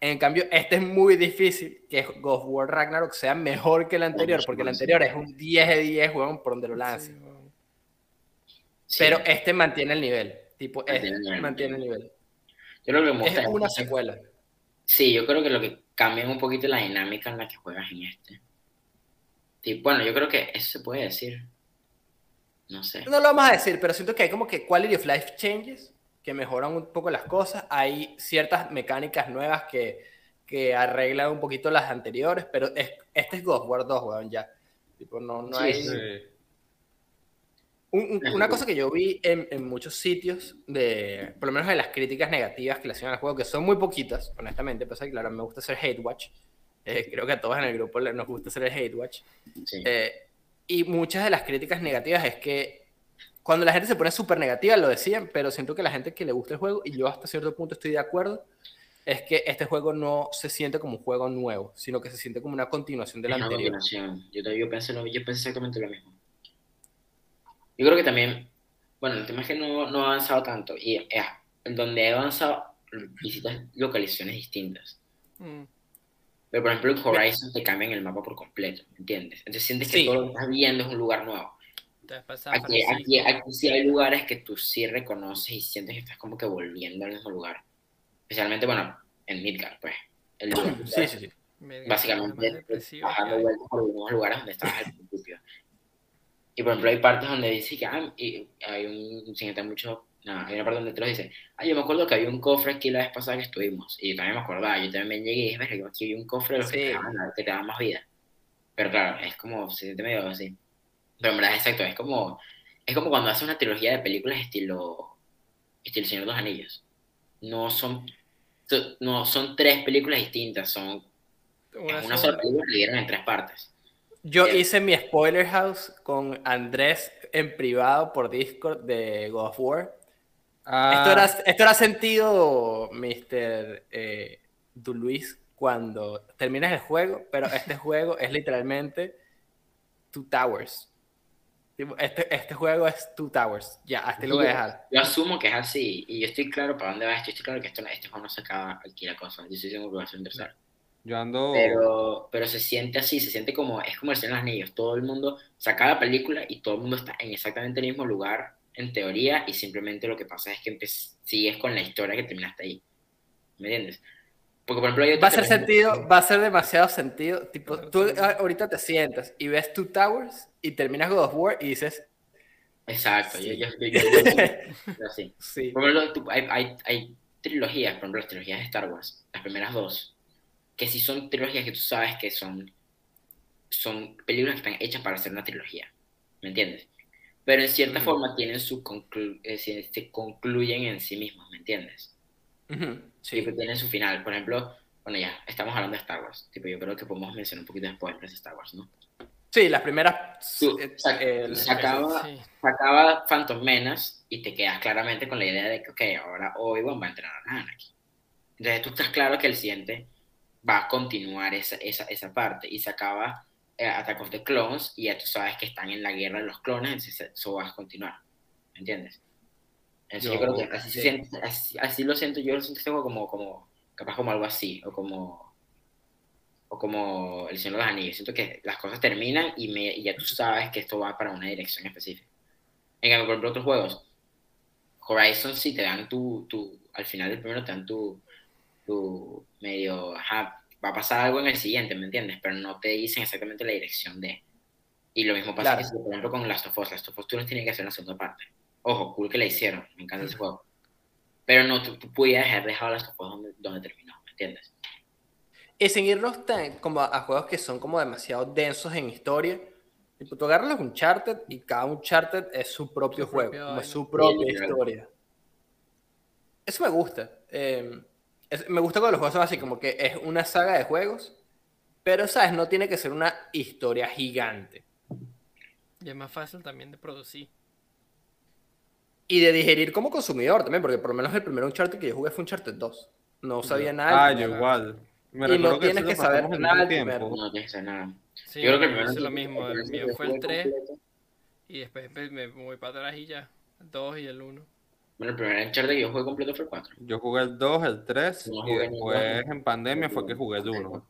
En cambio, este es muy difícil que God of War Ragnarok sea mejor que el anterior, porque el anterior es un 10 de 10, weón, por donde lo lance. Sí, weón. Sí. Pero este mantiene el nivel. Tipo, este Mantiene el nivel. mantiene el nivel. Yo creo que Es una secuela. Sí, yo creo que lo que cambia un poquito la dinámica en la que juegas en este. Sí, bueno, yo creo que eso se puede decir. No sé. No lo vamos a decir, pero siento que hay como que quality of life changes que mejoran un poco las cosas. Hay ciertas mecánicas nuevas que, que arreglan un poquito las anteriores, pero es, este es War 2, weón, ya. Tipo, no, no Sí, hay... sí. Un- un- una cosa que yo vi en, en muchos sitios, de, por lo menos de las críticas negativas que le hacían al juego, que son muy poquitas, honestamente, pues claro, me gusta hacer hate watch. Eh, creo que a todos en el grupo nos gusta hacer el hate watch. Sí. Eh, y muchas de las críticas negativas es que cuando la gente se pone súper negativa, lo decían, pero siento que la gente que le gusta el juego, y yo hasta cierto punto estoy de acuerdo, es que este juego no se siente como un juego nuevo, sino que se siente como una continuación del Es una anterior. continuación. Yo, yo, pensé yo pensé exactamente lo mismo. Yo creo que también, bueno, el tema es que no, no ha avanzado tanto. Y eh, en donde he avanzado, visitas localizaciones distintas. Mm. Pero por ejemplo, en Horizon te cambian el mapa por completo, ¿entiendes? Entonces sientes que Sí. todo lo que estás viendo es un lugar nuevo. Entonces Aquí, aquí, aquí sí hay lugares que tú sí reconoces y sientes que estás como que volviendo al mismo lugar. Especialmente, bueno, en Midgard, pues. El lugar que Sí, sí, sí. Básicamente bajando vueltas por los mismos lugares donde estabas al principio. Y por ejemplo, hay partes donde dice que ah, y hay un, sin entrar mucho, no, hay una parte donde te lo dice, ah, yo me acuerdo que había un cofre aquí la vez pasada que estuvimos. Y yo también me acordaba, yo también llegué y dije, "Verga, yo aquí hay un cofre de los que, te daban, que te daban más vida. Pero claro, es como, se siente medio así. Pero en verdad, exacto, es como, es como cuando haces una trilogía de películas estilo, estilo Señor de los Anillos. No son, no son tres películas distintas, son Una una sola película que dieron en tres partes. Yo hice mi spoiler house con Andrés en privado por Discord de God of War. Ah, Esto, era, esto era sentido, Mr. Eh, Du Luis, cuando terminas el juego, pero este <laughs> juego es literalmente Two Towers. Este, este juego es Two Towers. Ya, hasta lo voy a dejar. Yo asumo que es así, y yo estoy claro para dónde va esto, yo estoy claro que esto, este juego no se acaba aquí la cosa, yo estoy seguro que va a ser un tercero. Yo ando. Pero, pero se siente así, se siente como, es como el Señor de los Anillos, todo el mundo saca la película y todo el mundo está en exactamente el mismo lugar, en teoría, y simplemente lo que pasa es que empe- sigues con la historia que terminaste ahí. ¿Me entiendes? Porque, por ejemplo, hay Va a ser sentido, va a ser demasiado sentido. Tipo, tú ahorita te sientas y ves Two Towers y terminas God of War y dices, Exacto, Sí. yo, yo, yo, yo- yo- yo así. <laughs> sí. Por ejemplo, hay, hay, hay trilogías, por ejemplo, las trilogías de Star Wars, las primeras dos, que sí son trilogías que tú sabes que son, son películas que están hechas para hacer una trilogía, ¿me entiendes? Pero en cierta Ujú. forma tienen su conclu- eh, se, concluyen en sí mismos, ¿me entiendes? Ujú, sí. Tipo, tienen su final. Por ejemplo, bueno, ya, estamos hablando de Star Wars. Tipo, yo creo que podemos mencionar un poquito después de Star Wars, ¿no? Sí, las primeras. Tú, eh, sac- eh, sacaba, Sí. sacaba Phantom Menace y te quedas claramente con la idea de que, ok, ahora Obi-Wan va a entrenar a Anakin. Entonces tú estás claro que el siguiente va a continuar esa, esa, esa parte y sacaba eh, Attack of the Clones y ya tú sabes que están en la guerra de los clones, entonces eso va a continuar. ¿Me entiendes? Entonces yo, Yo- creo que así, se sí. siente- así, así lo siento, yo lo siento como, como, capaz como algo así, o como, o como El Señor de los Anillos. Siento que las cosas terminan y, me, y ya tú sabes que esto va para una dirección específica. En cambio, por ejemplo, otros juegos, Horizon sí te dan tu, tu al final del primero te dan tu, tu medio, ajá, va a pasar algo en el siguiente, ¿me entiendes? Pero no te dicen exactamente la dirección de. Y lo mismo pasa, Claro. que por ejemplo, con Last of Us. Last of Us tú no tienes que hacer la segunda parte. Ojo, cool que la hicieron, me encanta ese juego. Pero no, tú, tú pudieras haber dejado Last of Us donde, donde terminó, ¿me entiendes? Y sin irnos tan, como a, a juegos que son como demasiado densos en historia. Tipo, tú agarras los Uncharted y cada Uncharted es su propio Su juego, propia como vaina. su propia Sí, historia. Eso me gusta. eh, es- me gusta cuando los juegos son así, como que es una saga de juegos, pero, ¿sabes? No tiene que ser una historia gigante. Y es más fácil también de producir. Y de digerir como consumidor también, porque por lo menos el primer Uncharted que yo jugué fue Uncharted 2. No sabía nada. Ah, yo igual. Me Y no tienes que lo saber nada del primero. No tienes que hacer nada. Sí, Yo creo que el yo primero hice lo mismo. El mío fue el jugué 3 completo- y después me voy para atrás y ya. El 2 y el 1. Bueno, el primer Uncharted que yo jugué completo fue el 4. Yo jugué el 2, el 3 No y después en pandemia fue que jugué el 1.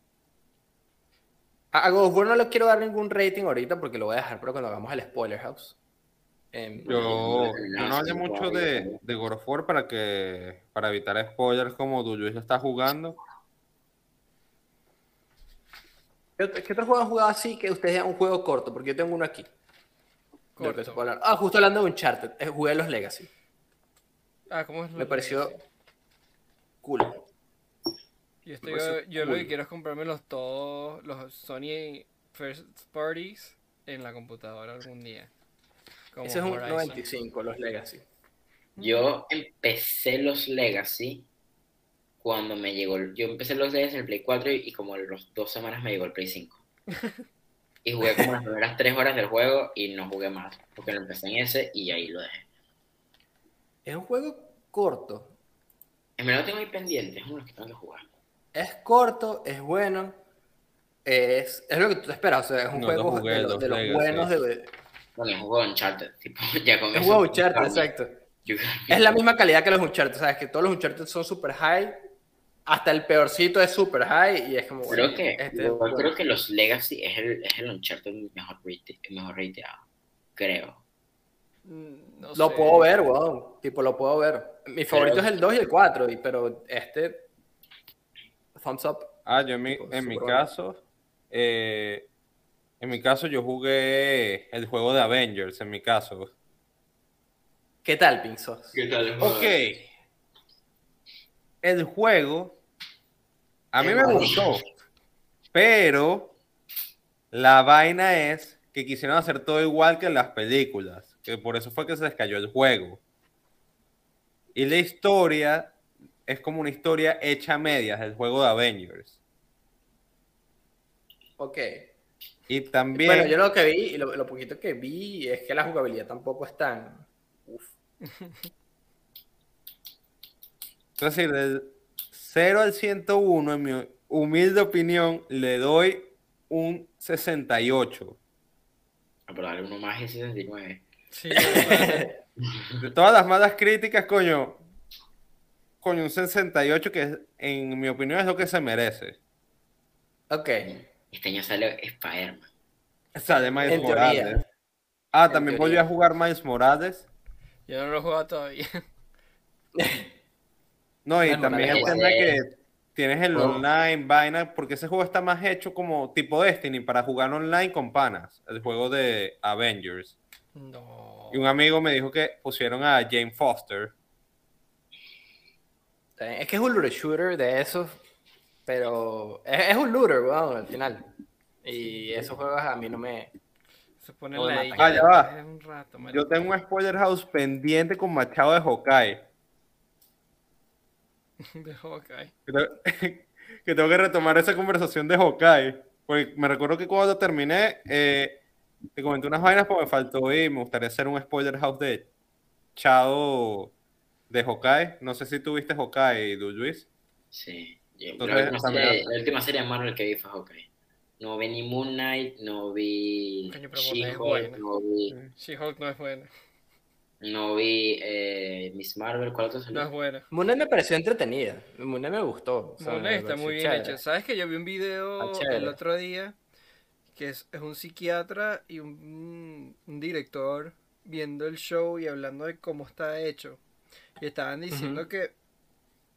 A God of War no le quiero dar ningún rating ahorita porque lo voy a dejar para cuando hagamos el spoiler house. Em, Yo, No, yo no hablé mucho de, de God of War para que para evitar spoilers como Duyuis lo está jugando. ¿Qué otro qué otro juego han jugado así que ustedes un juego corto? Porque yo tengo uno aquí. Ah, justo hablando de Uncharted. eh, Jugué los Legacy. Ah, ¿cómo es? Me pareció cool. Yo, estoy, me pareció yo lo que quiero es comprarme los todos los Sony First Parties en la computadora algún día. Como Ese es un Horizon. 95, los Legacy. Yo empecé los Legacy cuando me llegó. el- Yo empecé los Legacy en el Play 4 y, y como a las dos semanas me llegó el Play 5. <laughs> Y jugué como las primeras tres horas del juego y no jugué más. Porque lo empecé en ese y ahí lo dejé. Es un juego corto. En verdad lo tengo ahí pendiente, es uno que tengo que jugar. Es corto, es bueno. Es, es lo que tú te esperas. O sea, es un No lo juego jugué, de, los- los de los Legacy. buenos. De, Bueno, es un juego de Uncharted, tipo, <laughs> ya con es un eso- juego Uncharted, exacto. Es la misma calidad que los Uncharted. Sabes que todos los Uncharted son super high. Hasta el peorcito es super high. Y es como. Creo bueno, que, este- yo creo que los Legacy es el, es el Uncharted mejor, rate, mejor rateado. Creo. No Lo sé. puedo ver, weón. Tipo, lo puedo ver. Mi favorito es el 2 y el 4, y, pero este. Thumbs up. Ah, yo en mi, en mi caso, eh, en mi caso yo jugué el juego de Avengers, en mi caso. ¿Qué tal, Pinzos? ¿Qué tal? Ok. El juego a mí me gustó, pero la vaina es que quisieron hacer todo igual que en las películas, que por eso fue que se les cayó el juego. Y la historia es como una historia hecha a medias del juego de Avengers. Ok. Y también... Bueno, yo lo que vi, y lo, lo poquito que vi, es que la jugabilidad tampoco es tan. Uf. Es decir, del 0 al 101, en mi humilde opinión, le doy un 68. Ah, pero dale uno más y 69. Sí, <laughs> todas las malas críticas, coño, coño, un 68 que en mi opinión es lo que se merece. Ok. Este año sale Spider-Man. Sale Miles En teoría. Morales. Ah, En también teoría. volví a jugar Miles Morales. Yo no lo he jugado todavía. No, y Miles también es- que tienes el online, vaina, porque ese juego está más hecho como tipo Destiny para jugar online con panas. El juego de Avengers. No. Y un amigo me dijo que pusieron a Jane Foster. Es que es un looter shooter de esos, pero es, es un looter, weón, al final. Y esos juegos a mí no me. Se pone No me la. Ah, ya va. Un rato. Yo tengo un spoiler house pendiente con Machado de Hawkeye. <laughs> De Hawkeye. Que tengo, <laughs> que tengo que retomar esa conversación de Hawkeye. Porque me recuerdo que cuando terminé, eh, te comenté unas vainas, pero me faltó y me gustaría hacer un spoiler house de Chado de Hawkeye. No sé si tuviste Hawkeye, du Luis. Sí. Yo- Entonces, la, última serie, la última serie de Marvel que vi fue Hawkeye. No vi ni Moon Knight, no vi She-Hulk, no vi, She-Hulk no es buena. No vi eh, Miss Marvel. ¿Cuál otro No salió? es buena. Knight me pareció entretenida. Knight me gustó. Knight está muy bien chévere. hecho. ¿Sabes que yo vi un video chévere. el otro día que es, es un psiquiatra y un, un director viendo el show y hablando de cómo está hecho? Y estaban diciendo que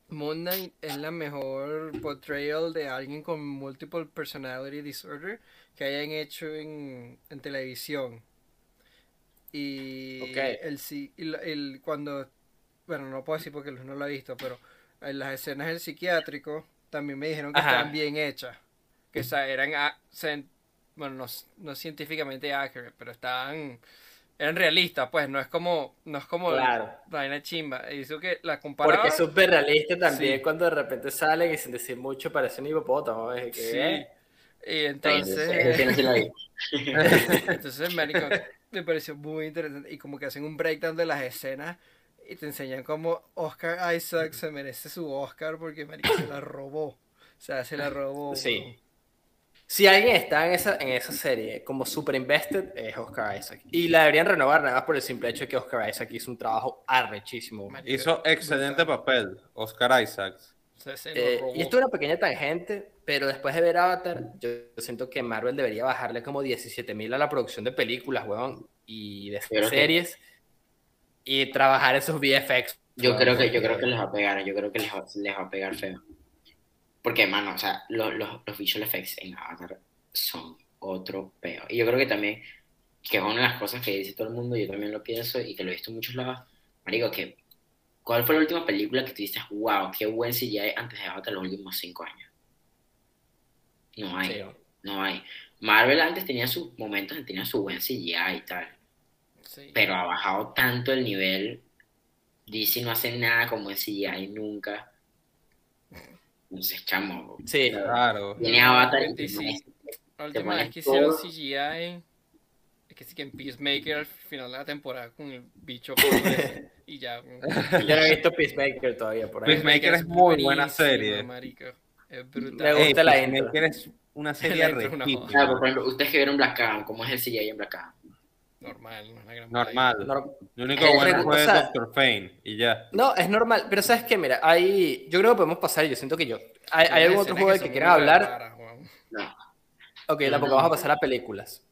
Moon Knight es la mejor portrayal de alguien con multiple personality disorder que hayan hecho en, en televisión. Y Ok. el, la- el- cuando, bueno, no puedo decir porque no lo ha visto, pero en las escenas del psiquiátrico también me dijeron que Ajá. estaban bien hechas. Que o sea, eran, bueno, no, no científicamente accurate, pero estaban, eran realistas, pues, no es como, no es como Claro. vaina chimba. Y eso que la comparaba. Porque es súper realista también Sí. cuando de repente salen y sin decir mucho parece un hipopótamo. Es que, Sí. ¿eh? Y entonces, <laughs> vi. entonces, marico, me pareció muy interesante. Y como que hacen un breakdown de las escenas y te enseñan cómo Oscar Isaac se merece su Oscar porque marico se la robó. O sea, se la robó. Sí. Si alguien está en esa, en esa serie como super invested, es Oscar Isaac. Y la deberían renovar nada más por el simple hecho de que Oscar Isaac hizo un trabajo arrechísimo. Marico, Hizo excelente brutal. papel, Oscar Isaacs. O sea, se lo Eh, y esto es una pequeña tangente, pero después de ver Avatar, yo, siento que Marvel debería bajarle como 17 mil a la producción de películas, weón, y de creo que- series, y trabajar esos VFX. Yo creo que, yo creo que les va a pegar, yo creo que les va, les va a pegar feo. Porque, mano, o sea, los, los, los visual effects en Avatar son otro peo. Y yo creo que también, que es una de las cosas que dice todo el mundo, yo también lo pienso y que lo he visto en muchos lados, marico, que ¿cuál fue la última película que tú dices, wow, qué buen CGI antes de Avatar los últimos cinco años? No hay, Sí, no hay. Marvel antes tenía sus momentos, tenía su buen CGI y tal Sí. pero ha bajado tanto el nivel. DC no hace nada como en CGI nunca. Entonces, chamo. Sí. Claro. Viene Avatar y Sí. La última vez que hicieron todo. CGI es que sí que en Peacemaker al final de la temporada con el bicho ese, <laughs> y ya. Yo no he visto Peacemaker todavía por ahí. Peacemaker es muy buena serie. marico. Es Me brutal. gusta Ey, la Peacemaker es una <laughs> serie intro es riquísima. Claro, por ejemplo, ustedes que vieron Black Adam, ¿cómo es el CGI en Black Adam? Normal, no es gran Normal. No, Lo único Eh, bueno o fue sea- Doctor Fane y ya. no, es normal, pero sabes qué, mira, hay, yo creo que podemos pasar, yo siento que yo, hay, hay algún otro juego del que quieran hablar, raras, weón. No. ok, No, tampoco no. vamos a pasar a películas.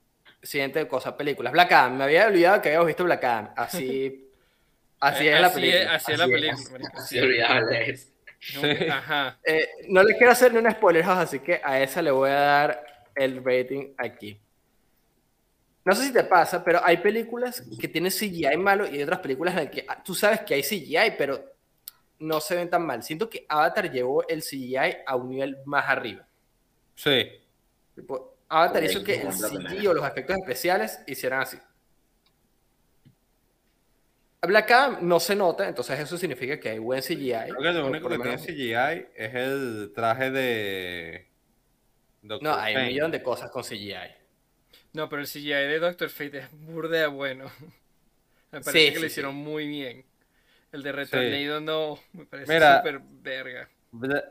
Siguiente cosa, películas. Black Adam, me había olvidado que habíamos visto Black Adam, así, <laughs> así Eh, es la así película. así es la Así es. película, marico. Se olvidable es. Sí. Ajá. Eh, no les quiero hacer ni un spoiler, house, así que a esa le voy a dar el rating aquí. No sé si te pasa, pero hay películas que tienen CGI malo y hay otras películas en las que ah, tú sabes que hay CGI, pero no se ven tan mal. Siento que Avatar llevó el CGI a un nivel más arriba. Sí. Tipo, Avatar hizo que el. CGI o los efectos especiales hicieran así. Black Adam no se nota, entonces eso significa que hay buen CGI. Creo que lo único que tiene CGI es el traje de. Doctor No, hay un millón de cosas con CGI. No, pero el CGI de Doctor Fate es burdea bueno. <laughs> Me parece Sí, que sí, lo hicieron sí. muy bien. El de Returnado no, me parece Mira. súper verga. Bla-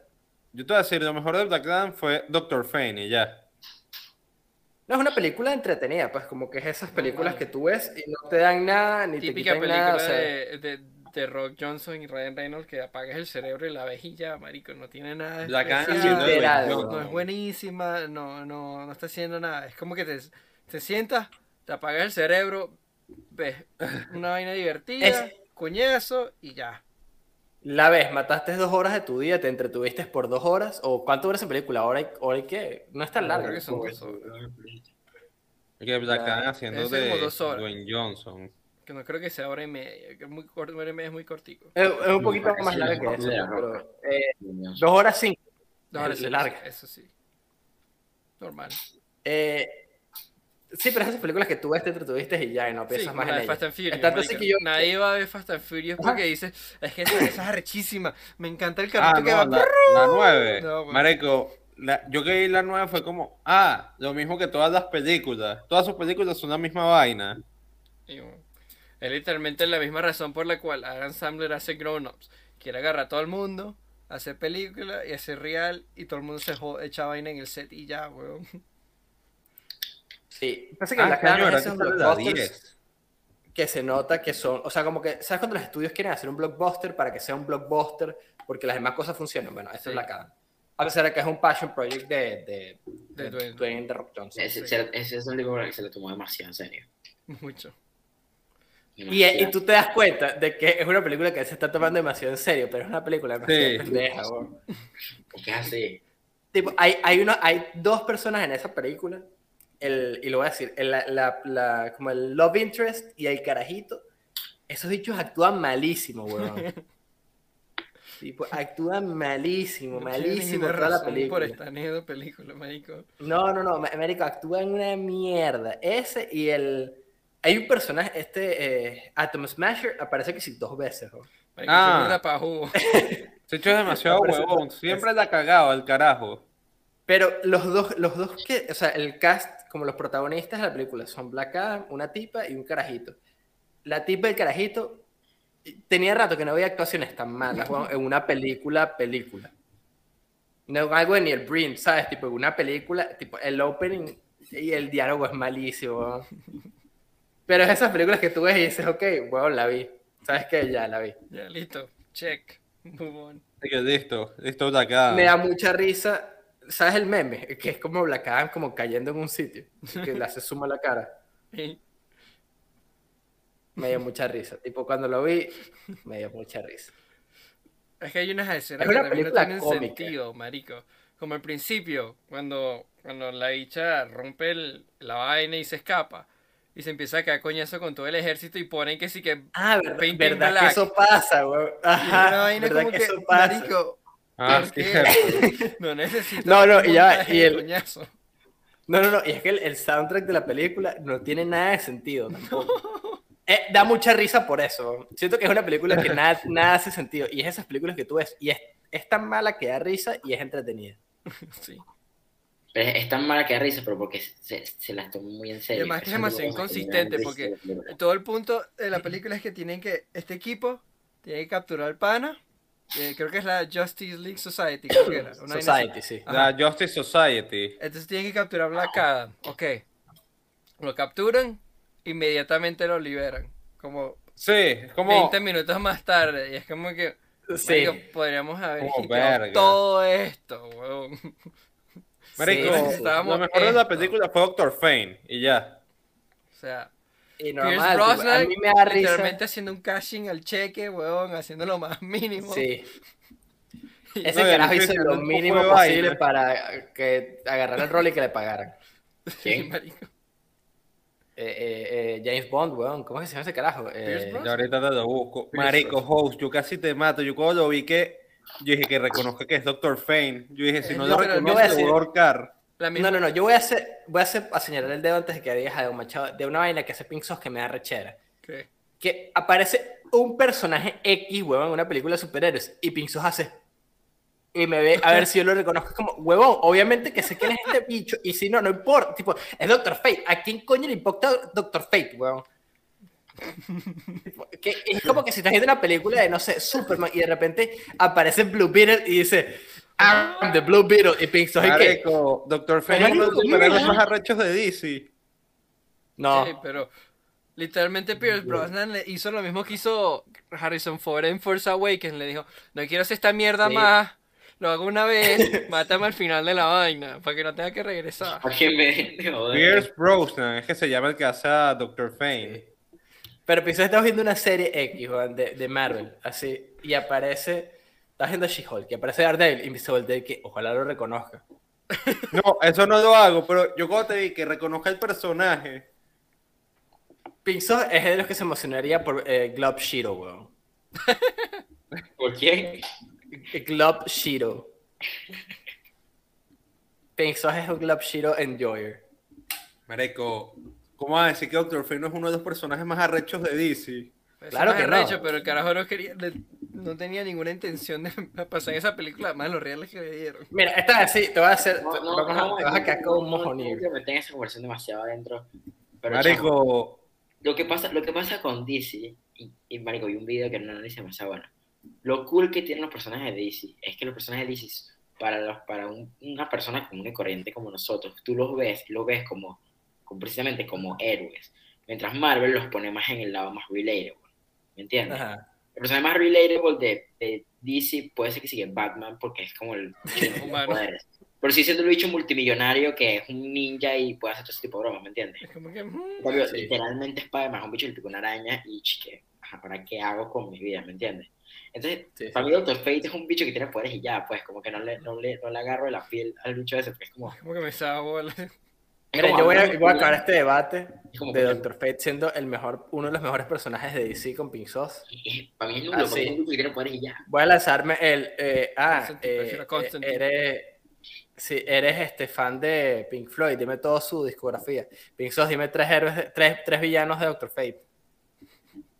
Yo te voy a decir, lo mejor de Black Adam fue Doctor Fane y ya. No es una película entretenida, pues como que es esas películas Normal. que tú ves y no te dan nada, ni te Típica quitan película nada. o sea, de, de, de Rock Johnson y Ryan Reynolds que apagas el cerebro y la ya, marico, no tiene nada Literal, Dwayne no no es buenísima, no, no, no está haciendo nada. Es como que te, te sientas, te apagas el cerebro, ves una vaina divertida, Es- coñazo y ya. La ves, mataste dos horas de tu día, te entretuviste por dos horas, o ¿cuánto dura esa película? ¿Hora y, hora y qué? No es tan larga. Creo que son dos horas. Es que Ya. Adam haciendo de dos horas. Dwayne Johnson. Que no creo que sea hora y media, que es muy corto, hora y media es muy cortico. Es, es un poquito más larga que eso, sí, pero eh, dos horas cinco. No, ahora Es larga. Eso sí. Normal. Eh, sí, pero esas películas que tú ves, te entretuviste y ya, y no Sí, piensas como más en ellas. Fast and Furious. Tanto así que yo- Nadie va a ver Fast and Furious Ajá. porque dice, es que esa, esa es arrechísima. Me encanta el Ah, carrito que no, va. la, la 9. No, bueno. Marico, la- yo que vi la 9 fue como, ah, lo mismo que todas las películas. Todas sus películas son la misma vaina. Y, bueno, Es literalmente la misma razón por la cual Adam Sandler hace Grown Ups. Quiere agarrar a todo el mundo, hacer película y hacer real y todo el mundo se echa vaina en el set y ya, weón. Sí, pasa que Ah, Black Adam señora, es esos que sale la blockbusters 10. que se nota que son, o sea, como que, ¿sabes cuando los estudios quieren hacer un blockbuster para que sea un blockbuster porque las demás cosas funcionan? Bueno, esto Sí. es Black Adam. A pesar de que es un passion project de, de, De de Dwayne. Dwayne The Rock Johnson. Ese, es el único que se le tomó demasiado en serio. Mucho. Y, y Demasiado. tú te das cuenta de que es una película que se está tomando demasiado en serio, pero es una película demasiado Sí. pendeja. Porque es así. Tipo, hay, hay, uno, hay dos personas en esa película, el, y lo voy a decir, el, la, la- la- como el love interest y el carajito, esos bichos actúan malísimo, weón. <laughs> tipo, actúan malísimo, No malísimo toda la película. Por estar en película, marico. No, no, no, Américo actúa en una mierda. Ese y el... Hay un personaje, este eh, Atom Smasher, aparece que sí dos veces. weón. Marico, Ah. <laughs> Se hecho es demasiado huevón. Siempre la ha cagado al carajo. Pero los dos, los dos que, o sea, el cast, como los protagonistas de la película, son Black Adam, una tipa y un carajito. La tipa y el carajito, tenía rato que no veía actuaciones tan malas en una película, película. No algo de Neil Breen, ¿sabes? Tipo, una película, tipo, el opening y el diálogo es malísimo. Pero es esas películas que tú ves y dices, ok, bueno, la vi. ¿Sabes qué? Ya la vi. Ya, listo. Check. Move on. Así que listo, listo de acá. Me da mucha risa. ¿Sabes el meme? <laughs> Que es como Black Adam como cayendo en un sitio. Que le hace suma a la cara. Me dio mucha risa. Tipo, cuando lo vi, me dio mucha risa. Es que hay unas escenas Es que una también no tienen cómica. sentido, marico. Como al principio, cuando, cuando la bicha rompe el- la vaina y se escapa. Y se empieza a caer coñazo con todo el ejército y ponen que sí que... Ah, verdad, que eso pasa, weón. y es una Ajá, vaina como que que, eso pasa. marico, Ah, ¿por sí, <laughs> no necesito No, no, y ya y el- coñazo. No, no, no, y es que el, el soundtrack de la película no tiene nada de sentido <laughs> tampoco. Eh, da mucha risa por eso. Siento que es una película que nada, <laughs> nada hace sentido. Y es esas películas que tú ves. Y es, es tan mala que da risa y es entretenida. Sí. Pero es, es tan mala que da risa, pero porque se, se las toma muy en serio. además que es demasiado inconsistente, porque. Todo el punto de la película es que tienen que, este equipo tiene que capturar al pana, eh, creo que es la Justice League Society, creo que era. una. Society, sí. Ajá. La Justice Society. Entonces tienen que capturar a Black Adam, ok. Lo capturan, inmediatamente lo liberan, como Sí, como. 20 minutos más tarde, y es como que, Sí. marico, podríamos haber quitado todo esto, weón. Marico, Sí, lo mejor de la película fue Doctor Fane y ya. O sea, Y normal, Brosnan a mí me da literalmente risa. haciendo un cashing al cheque, weón, haciendo lo más mínimo. Sí. <laughs> Ese No, carajo hizo lo mínimo posible vaina. para que agarrar el rol y que le pagaran. <laughs> Sí, ¿Quién? marico. Eh, eh, eh, James Bond, weón. ¿Cómo es que se llama ese carajo? Eh, Brosnan. Y ahorita te lo busco. Pierce Marico, Brosnan. host, yo casi te mato. Yo cuando lo vi que. Yo dije que reconozca que es Doctor Fane. Yo dije, si Eh, no no, lo yo voy a reconoce, lo decir- voy a ahorcar. La misma- No, no, no, yo voy a hacer, voy a hacer, a señalar el dedo antes de que digas algo, machado, de una vaina que hace Pink Sauce que me da rechera. ¿Qué? Que aparece un personaje X, huevón, en una película de superhéroes, y Pink Sauce hace. Y me ve a ver si yo lo reconozco como, huevón, obviamente que sé quién es este bicho, y si no, no importa, tipo, es Doctor Fate, ¿a quién coño le importa Doctor Fate, huevón? Que es como que si estás viendo una película de, no sé, Superman, y de repente aparece Blue Beetle y dice, I'm the Blue Beetle, y Pink ¿y qué? Doctor Fane es uno de los más arrechos de DC. No. Sí, pero literalmente Pierce Brosnan le hizo lo mismo que hizo Harrison Ford en Force Awakens. Le dijo, no quiero hacer esta mierda Sí. más, lo hago una vez, mátame al final de la vaina, para que no tenga que regresar. ¿A quién me de joder? Pierce Brosnan, es que se llama el que hace a Doctor Fane. Pero pensé que estás viendo una serie X, de, de Marvel, así, y aparece, estás viendo She-Hulk, que aparece Daredevil, y me se voltea y que ojalá lo reconozca. No, eso no lo hago, pero yo cuando te vi que reconozca el personaje. Pinzo es de los que se emocionaría por eh, Glob Shiro, weón. <laughs> ¿Por quién? Glob Shiro. Pinzo es un Glob Shiro Enjoyer. Marico, ¿cómo vas a decir que Doctor Fane no es uno de los personajes más arrechos de DC? Eso Claro es que no. arrecho, pero el carajo no quería, no tenía ninguna intención de <laughs> pasar en esa película, más los reales que le dieron. Mira, esta vez sí, te voy a hacer, No, no, vamos a, no, te vas a quedar con un mojonillo. no, no, me tengo esa conversación demasiado adentro. Pero, chamo, Marico, lo que pasa, lo que pasa con DC, y, y marico, vi un video que no analiza demasiado bueno. Lo cool que tienen los personajes de DC es que los personajes de DC, para, los, para un- una persona común y corriente como nosotros, tú los ves, los ves como, como precisamente como héroes. Mientras Marvel los pone más en el lado más relatable. ¿Me entiendes? Ajá. El personaje más relatable de, de DC puede ser que sigue Batman porque es como el <laughs> Humano. poderes. Pero si siendo un bicho multimillonario que es un ninja y puede hacer todo ese tipo de bromas, ¿me entiendes? Es como que, mm, cambio, Sí. literalmente es un bicho que le pica una araña y ajá, ¿ahora qué hago con mi vida? ¿Me entiendes? Entonces, Sí, sí. para mí Doctor Fate es un bicho que tiene poderes y ya, pues como que no le, no le, no le agarro la piel al bicho ese, porque es como... como que me bola. <laughs> Mira, yo voy a, voy a acabar este debate de Doctor Fate siendo el mejor, uno de los mejores personajes de DC con Pink Sauce. Para mí es nulo, Ah, porque es que tiene poderes y ya. Voy a lanzarme el. eh, ah, eh, prefiero Constantine. eres. Sí, eres este fan de Pink Floyd, dime toda su discografía. Pink Sauce, dime tres héroes, tres, tres villanos de Doctor Fate.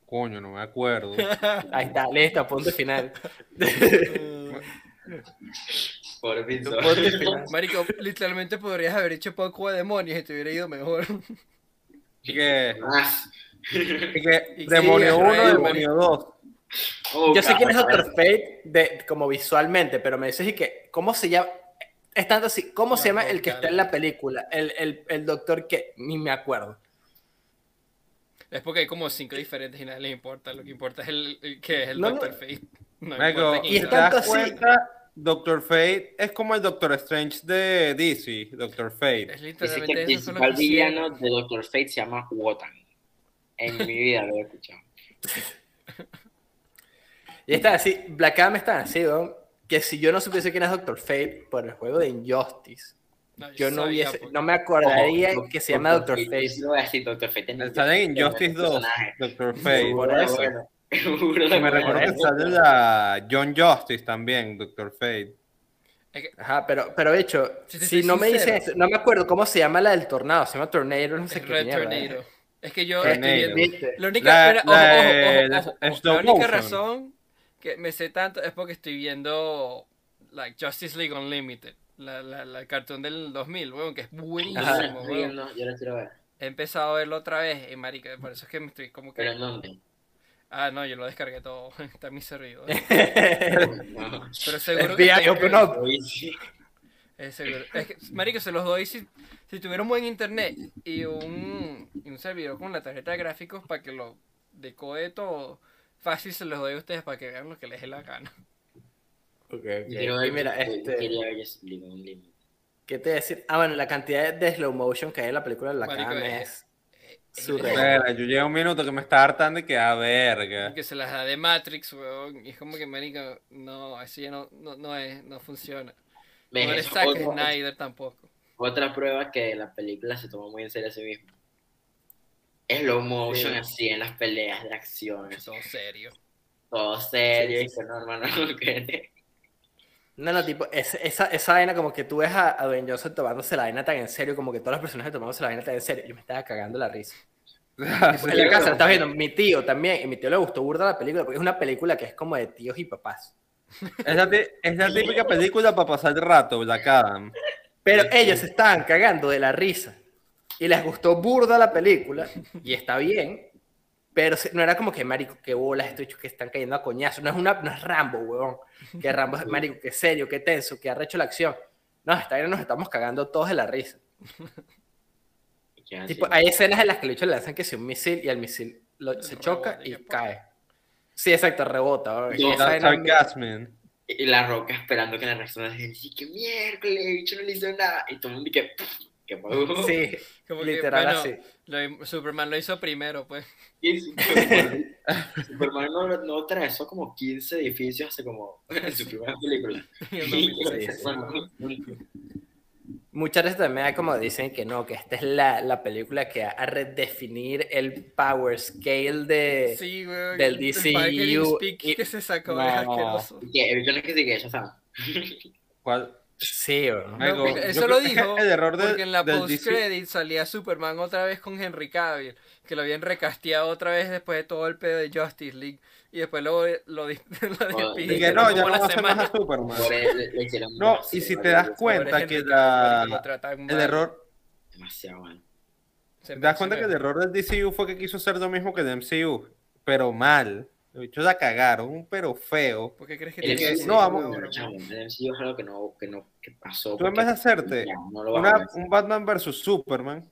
coño, no me acuerdo. <laughs> Ahí está, listo, punto final. <laughs> <laughs> Pobre pinzo. punto final. Marico, literalmente podrías haber hecho poco de demonios y te hubiera ido mejor. Y que, Más. y que <laughs> Y Demonio sí, 1, Israel, Demonio 2. Oh, Yo sé quién es. Doctor Fate de, como visualmente, pero me dices y que, ¿cómo se llama? Es tanto así, ¿cómo se No, llama el que está en la película? El, el, el doctor que ni me acuerdo. Es porque hay como cinco diferentes y nada les importa. Lo que importa es el, el que es el No, no. Doctor Fate. No y das tanto así- cuenta, Doctor Fate es como el Doctor Strange de DC, Doctor Fate. Es Dice que literalmente el principal villano de Doctor Fate se llama Wotan. En mi vida lo he escuchado. Y está así, Black Adam está así, ¿no? que si yo no supiese quién es Doctor Fate por el juego de Injustice, No, yo no sabía, hubiese, no me acordaría que se llama Doctor Fate. sí lo voy a decir, Doctor Fate. en Sale en Injustice 2, personaje. Doctor Fate. Por eso. bueno. De me recuerdo bueno. que sale la John Justice también, Doctor Fate. Que- Ajá, pero, pero de hecho, Si si no me sincero. dicen eso, no me acuerdo cómo se llama la del tornado, se llama Tornado, no sé qué Red mierda, Tornado. ¿eh? Es que yo estoy viendo. La única, La- la- ojo, ojo, ojo, La razón que me sé tanto es porque estoy viendo like Justice League Unlimited, la, la, la el cartón del 2000, weón, que es buenísimo, Ajá. viendo, yo quiero ver. He empezado a verlo otra vez, y marica, por eso es que me estoy como que... Pero? Ah, no, yo lo descargué todo, <laughs> está en mi servidor. <laughs> Pero seguro que... FBI, tengo open que- up. Es seguro. Es que, marico, se los doy si, si tuviera un buen internet y un, y un servidor con la tarjeta de gráficos para que lo decode todo. Fácil se los doy a ustedes para que vean lo que les dé la gana. Ok, ok. Yo mira, este. ¿qué te voy a decir? Ah, bueno, la cantidad de slow motion que hay en la película de la Marico, Adam es-. Espera, yo llevo un minuto que me está hartando y que a verga. Que se las da de Matrix, weón. Y es como que, marico, no, eso ya no, no, no, es, no funciona. No eres Eso Zack es otro- Snyder tampoco. Otra prueba que la película se tomó muy en serio a sí misma. Es low motion Sí. así en las peleas de acción. Todo serio. Todo serio. Sí, y que <laughs> no, hermano, que No, no, tipo, es- esa, esa vaina como que tú ves a, a Dwayne Johnson tomándose la vaina tan en serio, como que todos los personajes tomándose la vaina tan en serio. Yo me estaba cagando la risa. <laughs> Sí. En la casa, estás viendo, mi tío también, y mi tío le gustó burda la película, porque es una película que es como de tíos y papás. Es la, ti- es la típica película para pasar el rato, Black Adam. Pero ellos se estaban cagando de la risa. Y les gustó burda la película, y está bien, pero no era como que, marico, qué bolas, estoy hecho que están cayendo a coñazo. No es, una, no es Rambo, huevón. <laughs> Que Rambo es, marico, qué serio, qué tenso, qué arrecho la acción. No, esta nos estamos cagando todos de la risa. <laughs> que. Tipo, hay escenas en las que el bicho le lanzan que sea un misil y el misil lo- se Rebota choca y que ¡pum! cae. Sí, exacto, rebota. Y la roca esperando que la reacción de la gente dice que miércoles, el bicho no le hizo nada. Y todo el mundo que. ¿Qué pasó? Sí, Como que, literal bueno, así. lo- Superman lo hizo primero, pues. Y Superman, Superman no, no atravesó como 15 edificios hace como en su primera película. <laughs> En el Y 2006. bueno, Muchas veces también hay como dicen que no, que esta es la, la película que va a redefinir el power scale de... Sí, güey. del DCU y- que se sacó No. que no que sí que ya saben. ¿Cuál? Sí, eso lo dijo el error de- porque en la del post DC credit salía Superman otra vez con Henry Cavill, que lo habían recasteado otra vez después de todo el pedo de Justice League y después lo, lo, <laughs> lo despidieron no, ya no va a ser más a Superman. Le, le No, y si te das cuenta que la- El error, Demasiado mal. Se ¿te das cuenta que el error del DCU fue que quiso hacer lo mismo que el MCU? Pero mal. Los bichos la cagaron, pero feo. ¿Por qué crees que El ese no, vamos- chamo, el MCU es algo que no, que no que pasó. Tú en vez de hacerte no lo vas a una- un Batman versus Superman,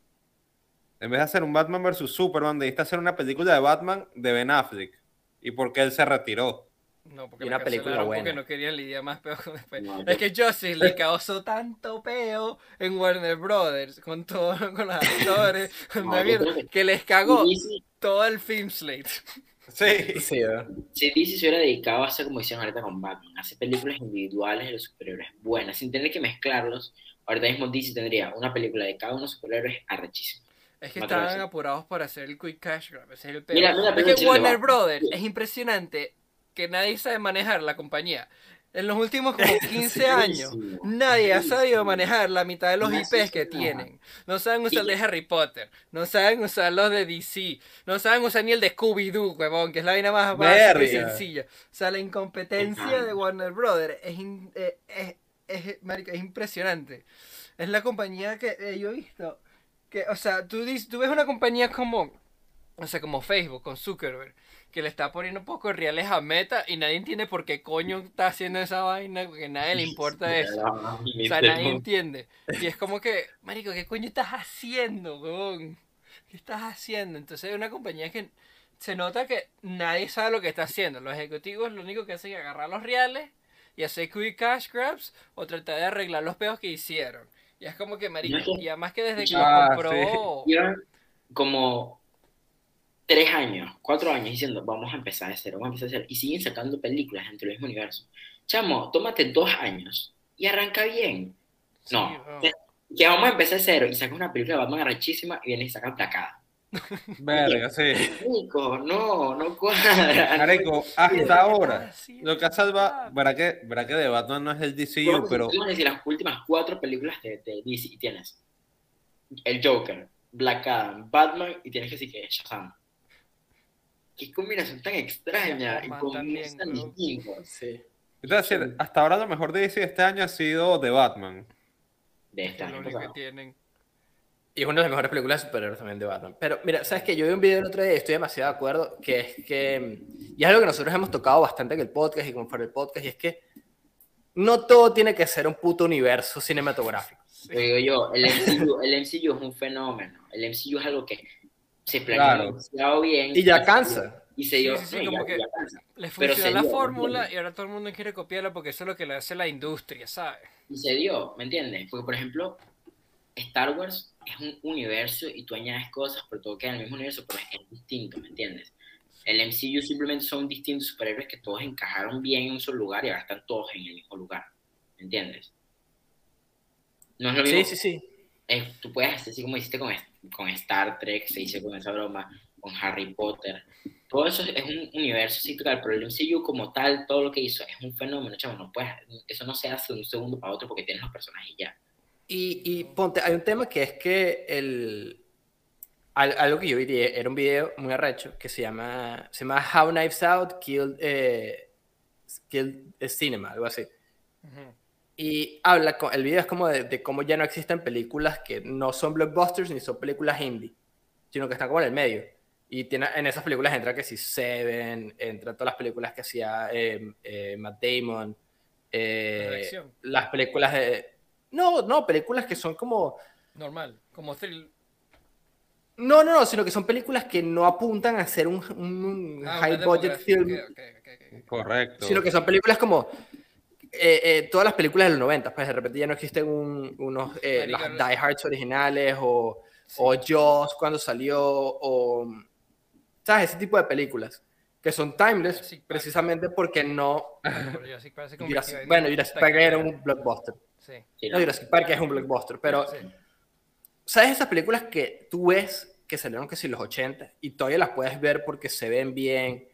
en vez de hacer un Batman versus Superman, debiste hacer una película de Batman de Ben Affleck. ¿Y por qué él se retiró? No, porque una película cancelaron buena. porque no querían lidiar más peo con después. No, Es que Justice le causó tanto peo en Warner Brothers con todo, <laughs> con los actores, con No, que- que les cagó Y todo el film slate. Sí. Sí, si DC se hubiera dedicado a hacer como hicieron ahorita con Batman, a hacer películas individuales de los superhéroes buenas, sin tener que mezclarlos, ahorita mismo DC tendría una película de cada uno de los superhéroes arrechísima. Es que estaban apurados para hacer el quick cash grab, ese es el peor. Mira, mira, es que Warner. Brothers Sí. es impresionante que nadie sabe manejar la compañía. En los últimos como <laughs> 15 Sí, años, nadie ha sabido manejar la mitad de los IPs que tienen. No saben usar el de Harry Potter, no saben usar los de DC, no saben usar ni el de Scooby-Doo, huevón, que es la vaina más básica y sencilla. O sea, la incompetencia de Warner Brothers es, in- eh, es, es, marico, es impresionante. Es la compañía que eh, yo he visto. Que, o sea, tú, dis- tú ves una compañía como, o sea, como Facebook, con Zuckerberg, que le está poniendo un poco de reales a Meta y nadie entiende por qué coño está haciendo esa vaina, porque nadie le importa eso. O sea, nadie entiende. Y es como que, marico, ¿qué coño estás haciendo, weón? ¿Qué estás haciendo? Entonces es una compañía que se nota que nadie sabe lo que está haciendo. Los ejecutivos lo único que hacen es agarrar los reales y hacer quick cash grabs o tratar de arreglar los peos que hicieron. Y es como que, marico, y además que desde que Ah, lo compró... Como tres años, cuatro años diciendo, vamos a empezar de cero, vamos a empezar de cero. Y siguen sacando películas dentro del mismo universo. Chamo, tómate dos años y arranca bien. No, Sí, que, que vamos a empezar de cero y sacas una película de Batman arrechísima y vienes y sacas placada. <laughs> Verga, sí. Nico, no, no cuadra. Marico, ¿Qué hasta ahora, lo que ha salvado, verá que, verá que de Batman no es el DCU, Vamos pero a decir las últimas cuatro películas de, de DC y tienes el Joker, Black Adam, Batman y tienes que decir que es Shazam. Qué combinación tan extraña y Aquaman con también, mundos tan weón. distintos Sí. es decir, hasta ahora lo mejor de DC este año ha sido de Batman. de este año que tienen. Y es una de las mejores películas de superhéroes también de Batman. Pero mira, ¿sabes qué? Yo vi un video el otro día y estoy demasiado de acuerdo, que es que, y es algo que nosotros hemos tocado bastante en el podcast y como fuera el podcast, y es que no todo tiene que ser un puto universo cinematográfico. Digo yo, el MCU, el MCU es un fenómeno. El MCU es algo que se planeó Claro. demasiado bien. Y ya cansa. Y se dio. Sí, sí, sí, no, y como ya- que- ya cansa. Les se la dio, fórmula y ahora todo el mundo quiere copiarla porque eso es lo que le hace la industria, ¿sabes? Y se dio, ¿me entiendes? Porque, por ejemplo, Star Wars es un universo y tú añades cosas, pero todo queda en el mismo universo, pero es, distinto, ¿me entiendes? El MCU simplemente son distintos superhéroes que todos encajaron bien en un solo lugar y ahora están todos en el mismo lugar, ¿me entiendes? No es lo mismo. Sí, sí, sí. es- tú puedes hacer así como hiciste con, con Star Trek, se hizo con esa broma, con Harry Potter. Todo eso es un universo total, pero el MCU como tal, todo lo que hizo es un fenómeno, chavo, no puedes, eso no se hace de un segundo para otro porque tienes los personajes y ya. Y, y ponte, hay un tema que es que el, al- algo que yo vi, era un video muy arrecho que se llama, se llama How Knives Out Killed, eh, Killed Cinema, algo así. Ujú. Y habla, con, el video es como de, de cómo ya no existen películas que no son blockbusters ni son películas indie, sino que están como en el medio. Y tiene, en esas películas entra que si Seven, entra todas las películas que hacía eh, eh, Matt Damon, eh, las películas de... No, no, películas que son como... Normal, como thrill. No, no, no, sino que son películas que no apuntan a ser un, un Ah, high budget film. Correcto. sino que son películas como eh, eh, todas las películas de los 90, pues de repente ya no existen un- unos eh, las Die Hards originales o, Sí. o Jaws cuando salió o sabes ese tipo de películas que son timeless Jurassic Park. precisamente porque no Jurassic Park Jurassic- en bueno Jurassic Park era un blockbuster Sí. Sí, no Jurassic Park es un blockbuster pero Sí. sabes esas películas que tú ves que salieron que si los 80 y todavía las puedes ver porque se ven bien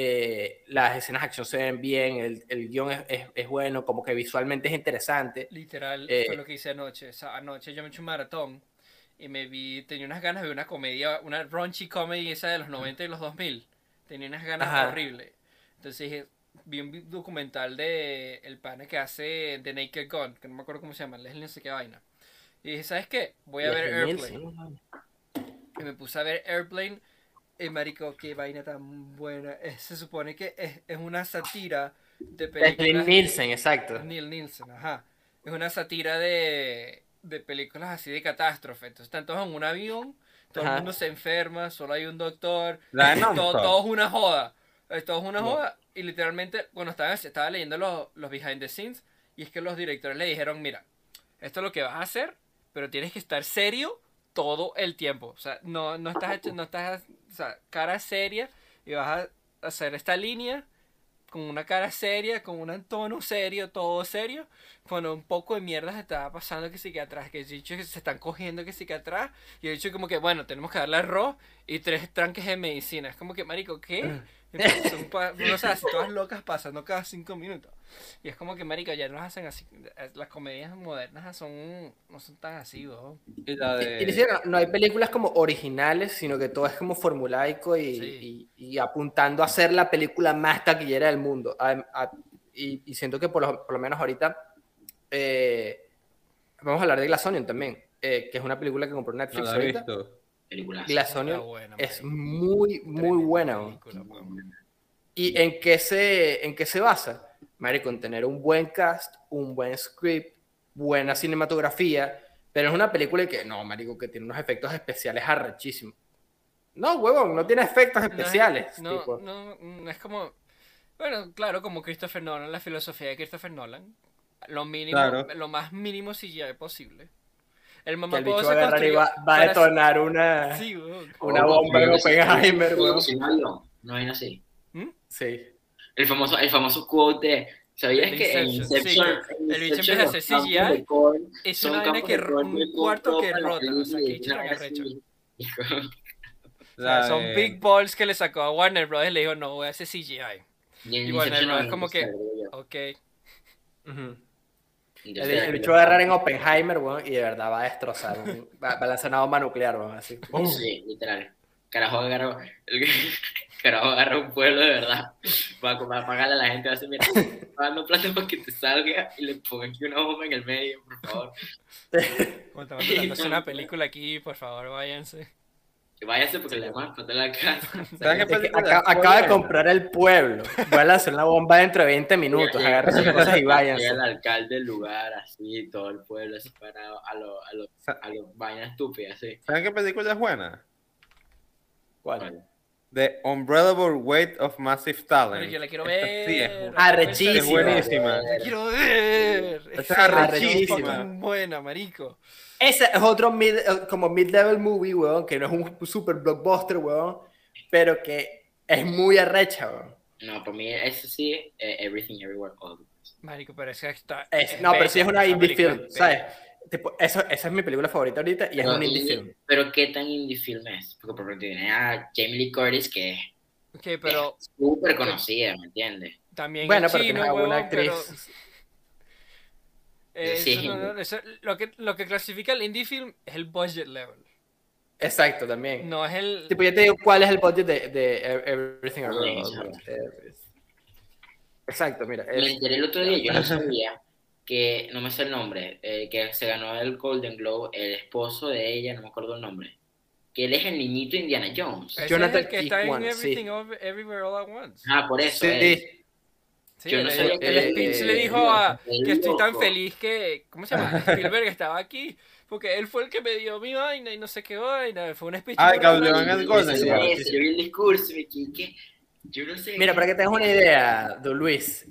eh, las escenas de acción se ven bien el, el guion es, es- es bueno como que visualmente es interesante Literal, Eh, fue lo que hice anoche. O sea, anoche yo me eché un maratón y me vi, tenía unas ganas de una comedia, una raunchy comedy esa de los 90 y los 2000. Tenía unas ganas Ajá. horribles. Entonces dije, vi un documental de el pana que hace The Naked Gun, que no me acuerdo cómo se llama, Leslie no sé qué vaina. Y dije, ¿sabes qué? Voy a ver Airplane. Y me puse a ver Airplane. Y marico, qué vaina tan buena. Es- se supone que es, es una sátira de películas. Nielsen exacto Neil Nielsen, ajá. Es una sátira de, de películas así de catástrofe. Entonces están todos en un avión, todo Ajá. el mundo se enferma, solo hay un doctor. La de todo, todo es una joda. Eh, Todo es una joda. Y literalmente, cuando estaba, estaba leyendo los, los behind the scenes, y es que los directores le dijeron, mira, esto es lo que vas a hacer, pero tienes que estar serio todo el tiempo. O sea, no, no estás, hecho- no estás, o sea, cara seria, y vas a hacer esta línea con una cara seria, con un tono serio, todo serio, cuando un poco de mierda se estaba pasando que sí que atrás, que dicho que se están cogiendo que sí que atrás, y he dicho como que, bueno, tenemos que darle arroz y tres tranques de medicina. Es como que, marico, ¿qué? Entonces, son <laughs> no sé, así todas locas pasando cada cinco minutos. Y es como que, marico, ya no hacen así. Las comedias modernas son, no son tan así. Y la de- y no hay películas como originales, sino que todo es como formulaico y, Sí. y- y apuntando a ser la película más taquillera del mundo. A- a- y, y siento que por lo, por lo menos ahorita eh, vamos a hablar de Glass Onion también, eh, que es una película que compró no Netflix la he ahorita. visto. Película. Glass Está Onion buena, es muy, muy buena. película. ¿Y en qué se, en qué se basa? Marico, en tener un buen cast, un buen script, buena cinematografía, pero es una película que, no, marico, que tiene unos efectos especiales arrechísimos. No, huevón, no tiene efectos especiales. No, tipo. no, no es como. Bueno, claro, como Christopher Nolan, la filosofía de Christopher Nolan. Lo mínimo, Claro. lo más mínimo CGI posible. El que mamá el bicho va a agarrar y va, va a detonar una, Sí, una bomba en Oppenheimer, no, hay así. Sí. El famoso, el famoso quote de, ¿sabías De que en Inception, sí, en el bicho empieza a hacer CGI, de Es una vaina que de un cuarto que rota. O sea, que vaina arrecho. O sea, son de- big balls que le sacó a Warner Bros. y le dijo, no, voy a hacer CGI. Y no, no es como que-. Ok. El, el bicho va a agarrar en Oppenheimer, weón, y de verdad va a destrozar. un- va, va a lanzar una bomba nuclear, weón, así. ¡Pum! <laughs> Sí, literal. Carajo agarró, el, <laughs> carajo agarró un pueblo de verdad. Va a, va a pagarle a la gente, va a decir, mira, pagando plata para que te salga y le pongan aquí una bomba en el medio, por favor. <laughs> Hacer una película aquí, por favor, váyanse. Que váyase porque le van a explotar la casa. <laughs> ¿Sabes qué Es que acá- acaba de comprar el pueblo. Voy a lanzar una bomba dentro de 20 minutos. Agarren sus cosas y Llega váyanse. el alcalde del lugar, así, todo el pueblo así parado a lo, a lo, a lo vainas estúpidas, así. ¿Saben qué película es buena? ¿Cuál? The Unbreakable Weight of Massive Pero Talent. yo la quiero ver. sí es- Arrechísima. Es buenísima. La quiero ver. Es Es arrechísima. buena, marico. Ese es otro mid, eh, como mid-level movie, weón, que no es un super blockbuster, weón, pero que es muy arrecha, weón. No, para mí, eso sí, eh, Everything Everywhere All. Marico, pero es que está. Es- no, pero sí es una indie película film, es ¿sabes? Tipo, eso, esa es mi película favorita ahorita y es Pero un indie film. Pero qué tan indie film es? Porque por ejemplo tiene a Jamie Lee Curtis que es pero súper conocida, ¿me entiendes? también Bueno, es pero chino, tienes a una actriz. pero- Eh, Sí. eso no- no, eso- lo, que, lo que clasifica el indie film es el budget level. Exacto, también. No es el. Tipo, yo te digo cuál es el budget de, de Everything Everywhere Sí, All at Once. Eh, Exacto, mira. Me es- enteré el otro día, yo no sabía que, no me sé el nombre, eh, que se ganó el Golden Globe, el esposo de ella, no me acuerdo el nombre, que él es el niñito Indiana Jones. ese es Jonathan el que está en sí. Everything Over- Everywhere All at Once. Ah, por eso. Sí, él. Sí. Sí, Yo no el, que- speech eh, le dijo a que estoy tan feliz que. ¿Cómo se llama? <laughs> Spielberg estaba aquí. Porque él fue el que me dio mi vaina y no sé qué vaina. Fue un speech. Ah, el Golden Yo vi eso, yo vi el discurso me yo no sé. Mira, para que tengas una idea, Don Luis,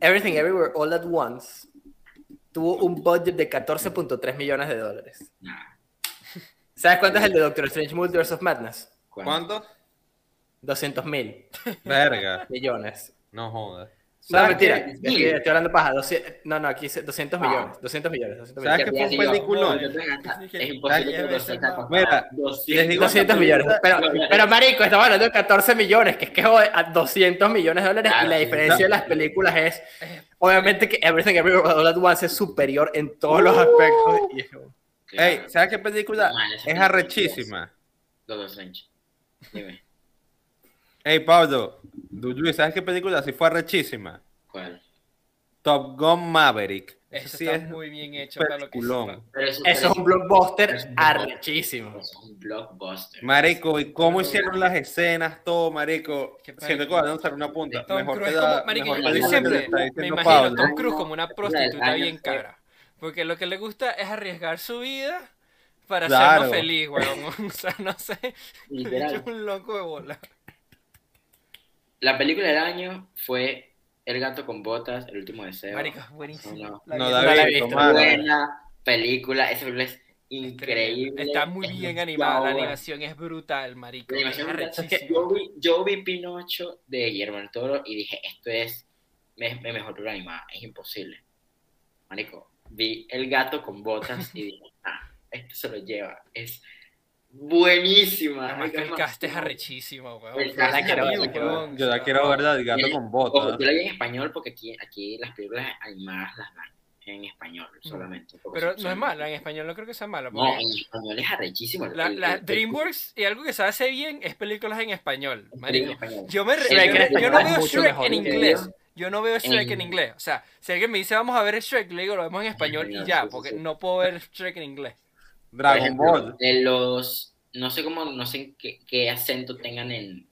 Everything Everywhere All at Once tuvo un budget de 14.3 millones de dólares. Nah, ¿Sabes cuánto es el de Doctor Strange Multiverse of Madness? ¿cuánto? ¿Cuánto? 200 mil Verga. millones. No jodas. No, ¿Sabes mentira, estoy, estoy hablando paja. 200 no, no, aquí dice 200 Ah. millones. 200 millones. 200 ¿Sabes millones. qué fue un peliculón? no, Es imposible que más. Mira, les digo- 200 millones. Pero, pero marico, estamos hablando de 14 millones, que es que joder, a 200 millones de dólares y Claro, la sí. diferencia de las películas es, obviamente que Everything Everywhere All at Once es superior en todos los aspectos. Y Ey, ¿sabes qué película Mal, es arrechísima? Doctor Strange. Dime, Ey, Pablo, Luis, ¿sabes qué película sí fue arrechísima? ¿cuál? Top Gun Maverick. Eso sí está es muy bien hecho para lo que eso, Eso es un blockbuster arrechísimo. Eso es un blockbuster. Marico, ¿y cómo hicieron las escenas? Todo, marico. Qué Siento que van a lanzar una punta. Tom mejor Cruise que la, como, marico, mejor yo siempre me imagino Pablo. a Tom Cruise como una prostituta bien cara. Porque lo que le gusta es arriesgar su vida para Claro. feliz, weón. <laughs> O sea, no sé. <laughs> Es un loco de bola. La película del año fue El gato con botas, El último deseo. Marico, es buenísimo. No, No, la he visto. Buena película, esa película es es increíble. Está muy es bien animada, la animación es brutal, marico. La Es animación es brutal. yo, vi, yo vi Pinocho de Guillermo del Toro y dije, esto es mi, mi mejor película animada, es imposible. Marico, vi El gato con botas y dije, ah, esto se lo lleva, es buenísima. Además que el cast es arrechísimo, weón. El cast la es quiero ver, la arrechísimo, quiero ver. weón. Yo la quiero ver, gato con Ojo, botas. yo la vi en español porque aquí, aquí las películas animadas las dan en español solamente. porque Pero no es mala, en español no creo que sea mala. No, en español es arrechísimo. la, El- la el- DreamWorks y algo que se hace bien es películas en español, en español. Yo, me Shrek yo, en no- español yo no es veo Shrek mejor en inglés. Yo no veo Shrek en En- inglés. O sea, si alguien me dice vamos a ver Shrek, le digo lo vemos en español y español, ya, sí, sí, porque sí. no puedo ver Shrek en inglés. Dragon ejemplo, Ball. De los no sé cómo, no sé qué, qué acento tengan en,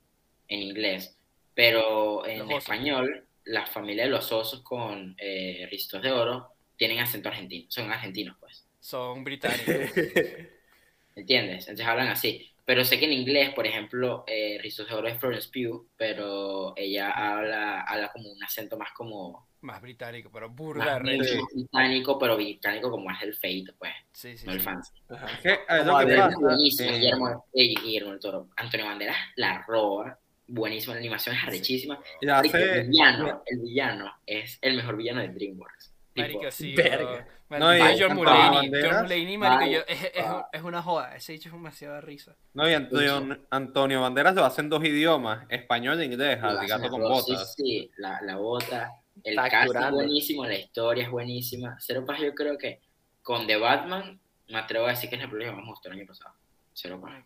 en inglés, pero en Los osos. español, la familia de los osos con eh, Ristos de Oro tienen acento argentino, son argentinos, pues. Son británicos. <laughs> ¿Entiendes? Entonces hablan así. Pero sé que en inglés, por ejemplo, eh, Oro es Florence Pugh, pero ella habla, habla como un acento más como Más británico, pero burda más británico, pero británico como es el feito, pues, Sí, sí, no el sí. fancy. Es que, es lo que Adele. pasa, Buenísimo, eh, Guillermo, eh, Guillermo del Toro. Antonio Banderas la roba. Buenísimo, la animación es arrechísima. y Marico, hace- el villano, el villano es el mejor villano de DreamWorks. Marico, sí. verga. No, y John Mulaney. John Mulaney, marico, yo- es, es, va. es una joda. Ese dicho es demasiado risa. No, y Antonio, Antonio Banderas lo hace en dos idiomas, español e inglés, al gato con botas. Sí, sí, la, la bota. El cast es buenísimo, la historia es buenísima. Cero Paz, yo creo que con The Batman me atrevo a decir que es la película que más me gustó el año pasado. Cero Paz.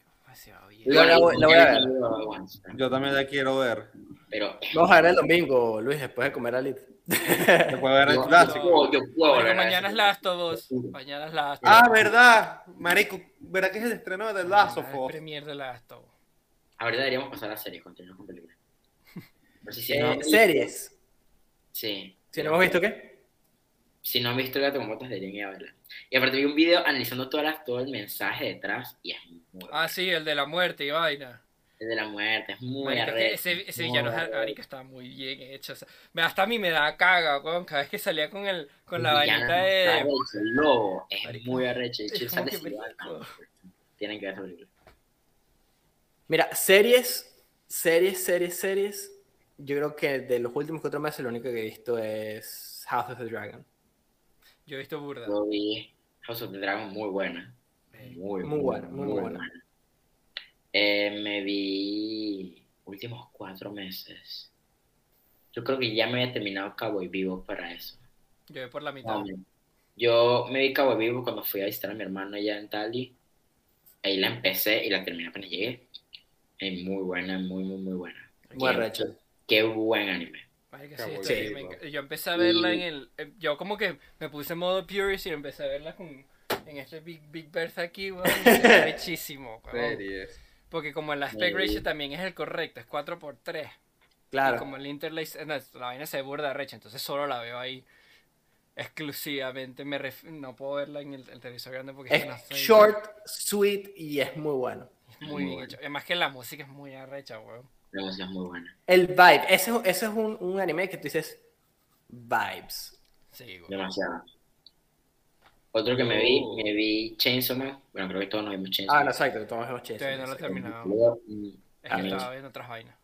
Bien. Yo la voy- la voy a ver. Yo también la quiero ver. Pero Vamos a ver el domingo, Luis, después de comer alit. <laughs> Después de ver el clásico. yo, yo puedo a mañana es Last of Us. Mañana es Last of Ah, verdad. Marico, ¿verdad que es el estreno de The Last of Us? Premier de Last of Us. Ahorita deberíamos pasar a la serie, continuamos con películas. <laughs> Si, Eh, series. Sí. Si no hemos visto qué. Si no han visto el gato con botas, deberían ir a verla. Y aparte vi un video analizando todas las, todo el mensaje detrás y es muy Ah, sí, el de la muerte y vaina. el de la muerte, es muy arrecho, ese, ese muy villano marico, está muy bien hecho. o sea, hasta a mí me da caga, weón, cada vez que salía con el con la El vainita de... arrecho, el lobo es muy arrecho. es sale marico. Tienen que ver esa película. Mira, series, series, series, series. Yo creo que de los últimos cuatro meses lo único que he visto es House of the Dragon. Yo he visto burda. Yo vi House of the Dragon muy buena. Muy, Muy buena, muy buena. Eh, me vi últimos cuatro meses. Yo creo que ya me había terminado Cowboy Vivo para eso. Yo voy por la mitad. No, Yo me vi Cowboy Vivo cuando fui a visitar a mi hermano allá en Tali. Ahí la empecé y la terminé apenas llegué. Es muy buena, muy, muy, muy buena. Muy Qué- buen anime. Sí, sí, enc- yo empecé a verla en el... eh, Yo como que me puse en modo purist y empecé a verla con, en este Big, Big Berth aquí, weón. <laughs> Rechísimo, weón. Series. Porque como el aspect ratio también es el correcto, es 4x3. Y Claro. como el interlace, eh, no, la vaina se burda recha, entonces solo la veo ahí exclusivamente. Me ref- no puedo verla en el, el televisor grande porque es no Es short, sweet y es muy bueno. es muy bien hecho. Además que la música es muy arrecha, weón. La música es muy buena. El vibe, ese, ese es un, un anime que tú dices vibes. Sí, weón. Demasiado. Otro que me vi, Oh. me vi Chainsaw Man. Bueno, creo que todos nos vimos Chainsaw Ah, no, Man. exacto, todos hemos hecho Todavía no lo he terminado. Mm, Es que estaba viendo otras vainas.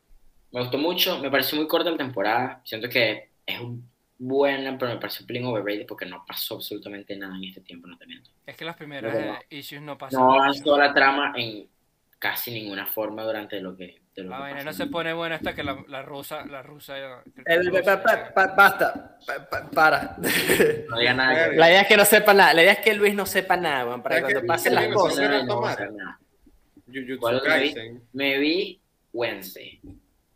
Me gustó mucho, me pareció muy corta la temporada. Siento que es un- buena, pero me pareció un pelín overrated porque no pasó absolutamente nada en este tiempo, no te miento. Es que las primeras No, no. issues no pasan. No avanzó la trama en casi ninguna forma durante lo que. de lo La que pasó. no se pone buena hasta que la, la rusa, la rusa. El, pa- pa- pa- basta, pa- pa- para. No diga nada. que- La idea es que no sepa nada, la idea es que Luis no sepa nada, weón, para que Es que cuando pasen las cosas. no nada. Jujutsu ¿Cuál otra vi? Me vi Wednesday.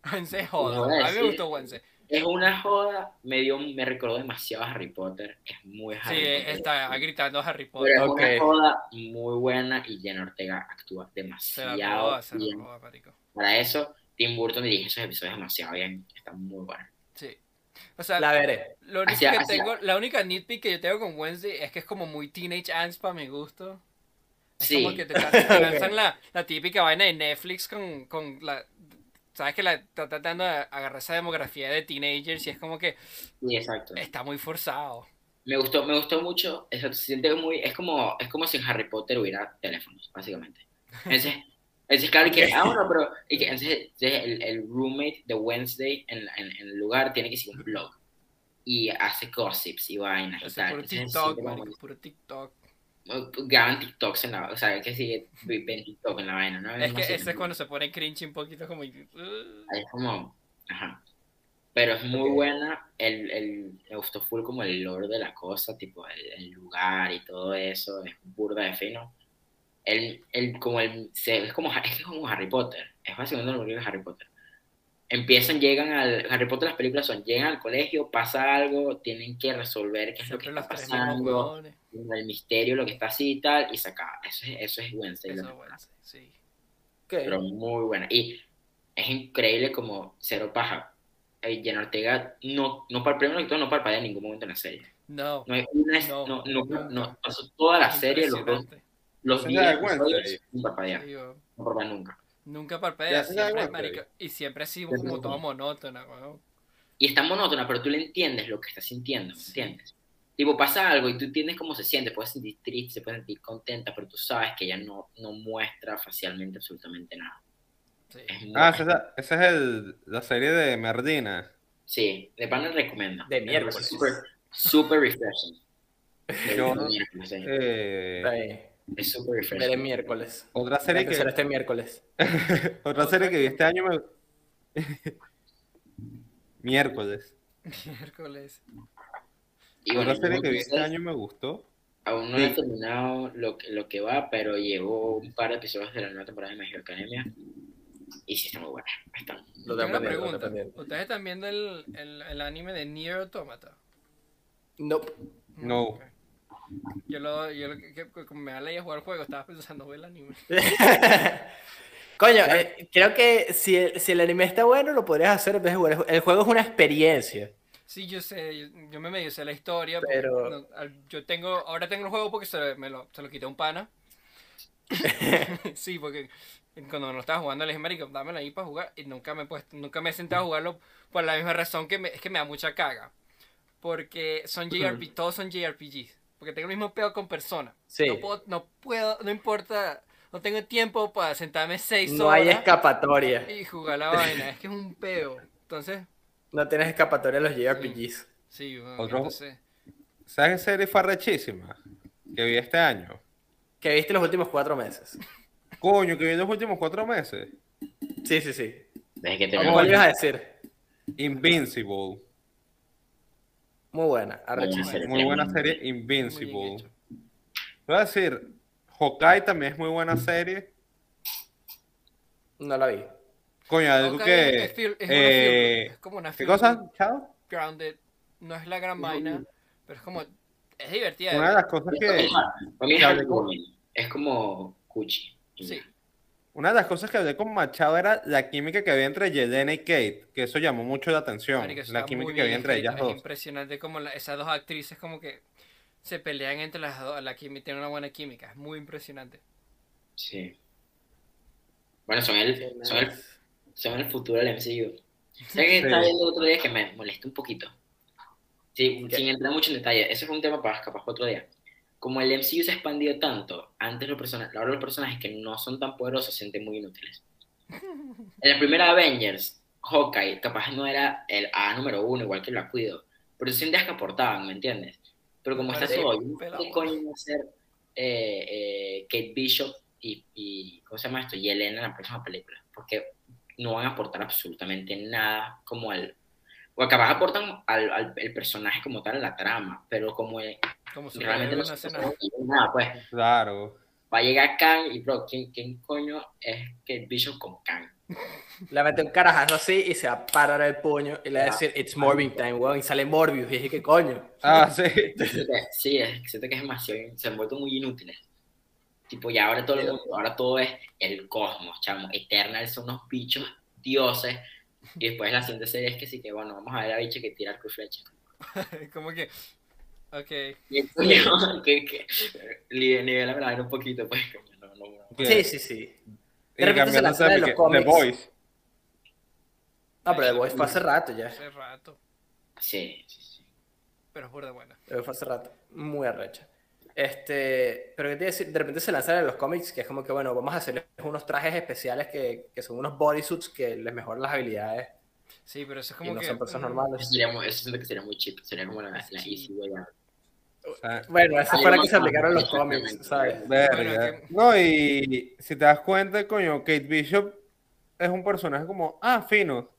<laughs> Wednesday voy a mí me gustó Wednesday. Es una joda, me dio, me recordó demasiado a Harry Potter. Es muy Harry Sí, Potter. está gritando Harry Pero Potter. es Ok. una joda muy buena y Jenna Ortega actúa Se la demasiado se la bien. roba. Para eso, Tim Burton dirige esos episodios demasiado bien. Está muy bueno. Sí. O sea, La veré. lo único Hacia- que hacia- tengo, la única nitpick que yo tengo con Wednesday es que es como muy teenage ants para mi gusto. Es Sí. como que te, <laughs> lanzan la, la típica vaina de Netflix con, con la... Sabes que la está tratando de agarrar esa demografía de teenagers y es como que Sí, exacto. está muy forzado. Me gustó, me gustó mucho. Eso se siente muy, es como, es como si en Harry Potter hubiera teléfonos, básicamente. Entonces, <laughs> entonces claro, y que, ah, bueno, pero, y que, entonces, el, el roommate de Wednesday en, en, en el lugar tiene que seguir un blog. Y hace gossips y vainas y Hace tal. puro Entonces, TikTok, marico, puro TikTok. Graban TikToks en la, o sea, que si ven TikTok en la vaina, ¿no? Es que ese es cuando se pone cringe un poquito como... uh, Es como, ajá. Pero es muy buena, el, el, me gustó full como el lore de la cosa, tipo el, el lugar y todo eso, es burda de fino. El, el, como el, es como, es es como Harry Potter, es básicamente lo que Harry Potter. Empiezan, llegan al, Harry Potter las películas son, llegan al colegio, pasa algo, tienen que resolver qué es lo que está pasando, el misterio, lo que está así y tal, y se acaba. Eso es, eso es Wednesday. Eso. Wednesday, sí. pero muy buena. Y es increíble como cero paja. Eh, Jenna Ortega no, no, primero que todo, no parpadea en ningún momento en la serie. No. No hay una, no, no, no, no, pasó toda la serie, los dos, los 10 episodios, sin parpadear. No parpadea nunca. Nunca parpadea, siempre, marica, y siempre así como todo monótona, weón. Y está monótona, pero tú le entiendes lo que está sintiendo, ¿me entiendes? Tipo, pasa algo y tú entiendes cómo se siente, puedes sentir triste, se puede sentir contenta, pero tú sabes que ella no, no muestra facialmente absolutamente nada. Sí. ah, esa, esa, es el, la serie de Merdina. Sí, de pana recomiendo. De miércoles. Super, super refreshing. Yo, eh, es super refreshing. De miércoles. Otra serie que... este miércoles. <laughs> Otra serie que vi este año me... <laughs> Miércoles. Miércoles. Y Otra serie que vi este año me gustó. Aún no he terminado lo que, lo que va, pero llevo un par de episodios de la nueva temporada de Magic Academia. Y sí está muy buena. Está. Lo Tengo una pregunta. ¿Ustedes están viendo el, el, el, anime de Nier Automata? Nope. No. Yo, lo, yo que, como me da a jugar el juego, estaba pensando ver el anime. <laughs> Coño, eh, creo que si el, si el anime está bueno, lo podrías hacer en vez de jugar. El juego es una experiencia. Sí, yo sé, yo, me medio sé la historia. Pero... yo tengo, ahora tengo el juego porque se, me lo, se lo quité un pana. <laughs> sí, porque cuando no estaba jugando le dije, marico, dámelo ahí para jugar. Y nunca me he puesto, nunca me he sentado a jugarlo por la misma razón que me, es que me da mucha caga. Porque son JRPG, todos son JRPGs. Porque tengo el mismo pedo con personas. Sí. No puedo, no puedo, no importa no tengo tiempo para sentarme seis no horas. No hay escapatoria. Y jugar la vaina. es que es un peo. Entonces. No tienes escapatoria los JRPGs. Sí, bueno, entonces. ¿Sabes serie farrechísima que vi este año? Que viste los últimos cuatro meses. Coño, que vi los últimos cuatro meses. Sí, sí, sí. Desde que te ¿Cómo ibas a decir? Invincible. Muy buena, arrechísima. Muy buena serie, Invincible. Voy a decir, Hawkeye también es muy buena serie. No la vi. Coño, algo que. Es, eh, es, como una ¿Qué cosa? Chao. Grounded. No es la gran vaina, pero es como. Es divertida. Una de las cosas que. Es como Cuchi. Sí. Una de las cosas que hablé con Machado era la química que había entre Yelena y Kate, que eso llamó mucho la atención. la química que había entre ellas dos. Es impresionante como esas dos actrices como que se pelean entre las dos, la química tiene una buena química, es muy impresionante. Sí. Bueno, son el, son el, son el futuro del MCU. Sé que estaba viendo otro día que me molesta un poquito. Sí, sin entrar mucho en detalle, eso es un tema para capaz otro día. Como el MCU se ha expandido tanto, antes los personajes, ahora los personajes que no son tan poderosos se sienten muy inútiles. <laughs> En la primera Avengers, Hawkeye capaz no era el A número uno, igual que lo Cuido, pero se sentías que aportaban, ¿me entiendes? Pero como está solo, ¿qué coño va a ser eh, eh, Kate Bishop y, y, ¿cómo se llama esto? Y Elena en la próxima película? Porque no van a aportar absolutamente nada como al... O capaz aportan al, al el personaje como tal en la trama, pero como, como realmente no se nada, pues. Claro. Va a llegar Kang y, bro, ¿quién, quién coño es Kate Bishop con Kang? Le mete un carajazo así y se va a parar el puño y le va a decir, it's Morbing time, weón. Y sale Morbius. Y dije, ¿qué coño? Ah, sí. sí, es, siento que es demasiado. Se han vuelto muy inútiles. Tipo, ya ahora todo el mundo, ahora todo es el cosmos, chamo. Eternal son unos bichos dioses. Y después la siguiente serie es que sí, que bueno, vamos a ver a bicho que tira y flecha. <laughs> Como que. Ok. <laughs> que, que, nivela la un poquito, pues. No, no, no. Sí, sí, sí. De repente se lanzan de los cómics. The Voice. No, pero The Voice fue hace rato ya. Hace rato. Sí, sí, sí. Pero es de buena. Pero fue hace rato. Muy arrecha. Este, pero ¿qué te decir? De repente se lanzan en los cómics que es como que, bueno, vamos a hacerles unos trajes especiales que, que son unos bodysuits que les mejoran las habilidades. Sí, pero eso es como y no que... son personas normales. Eso, sería, eso siento que sería muy cheap. Sería como la, la easy way out. Bueno, esa fue la que se aplicaron los cómics, ¿sabes? No, y si te das cuenta, coño, Kate Bishop es un personaje como, ah, fino.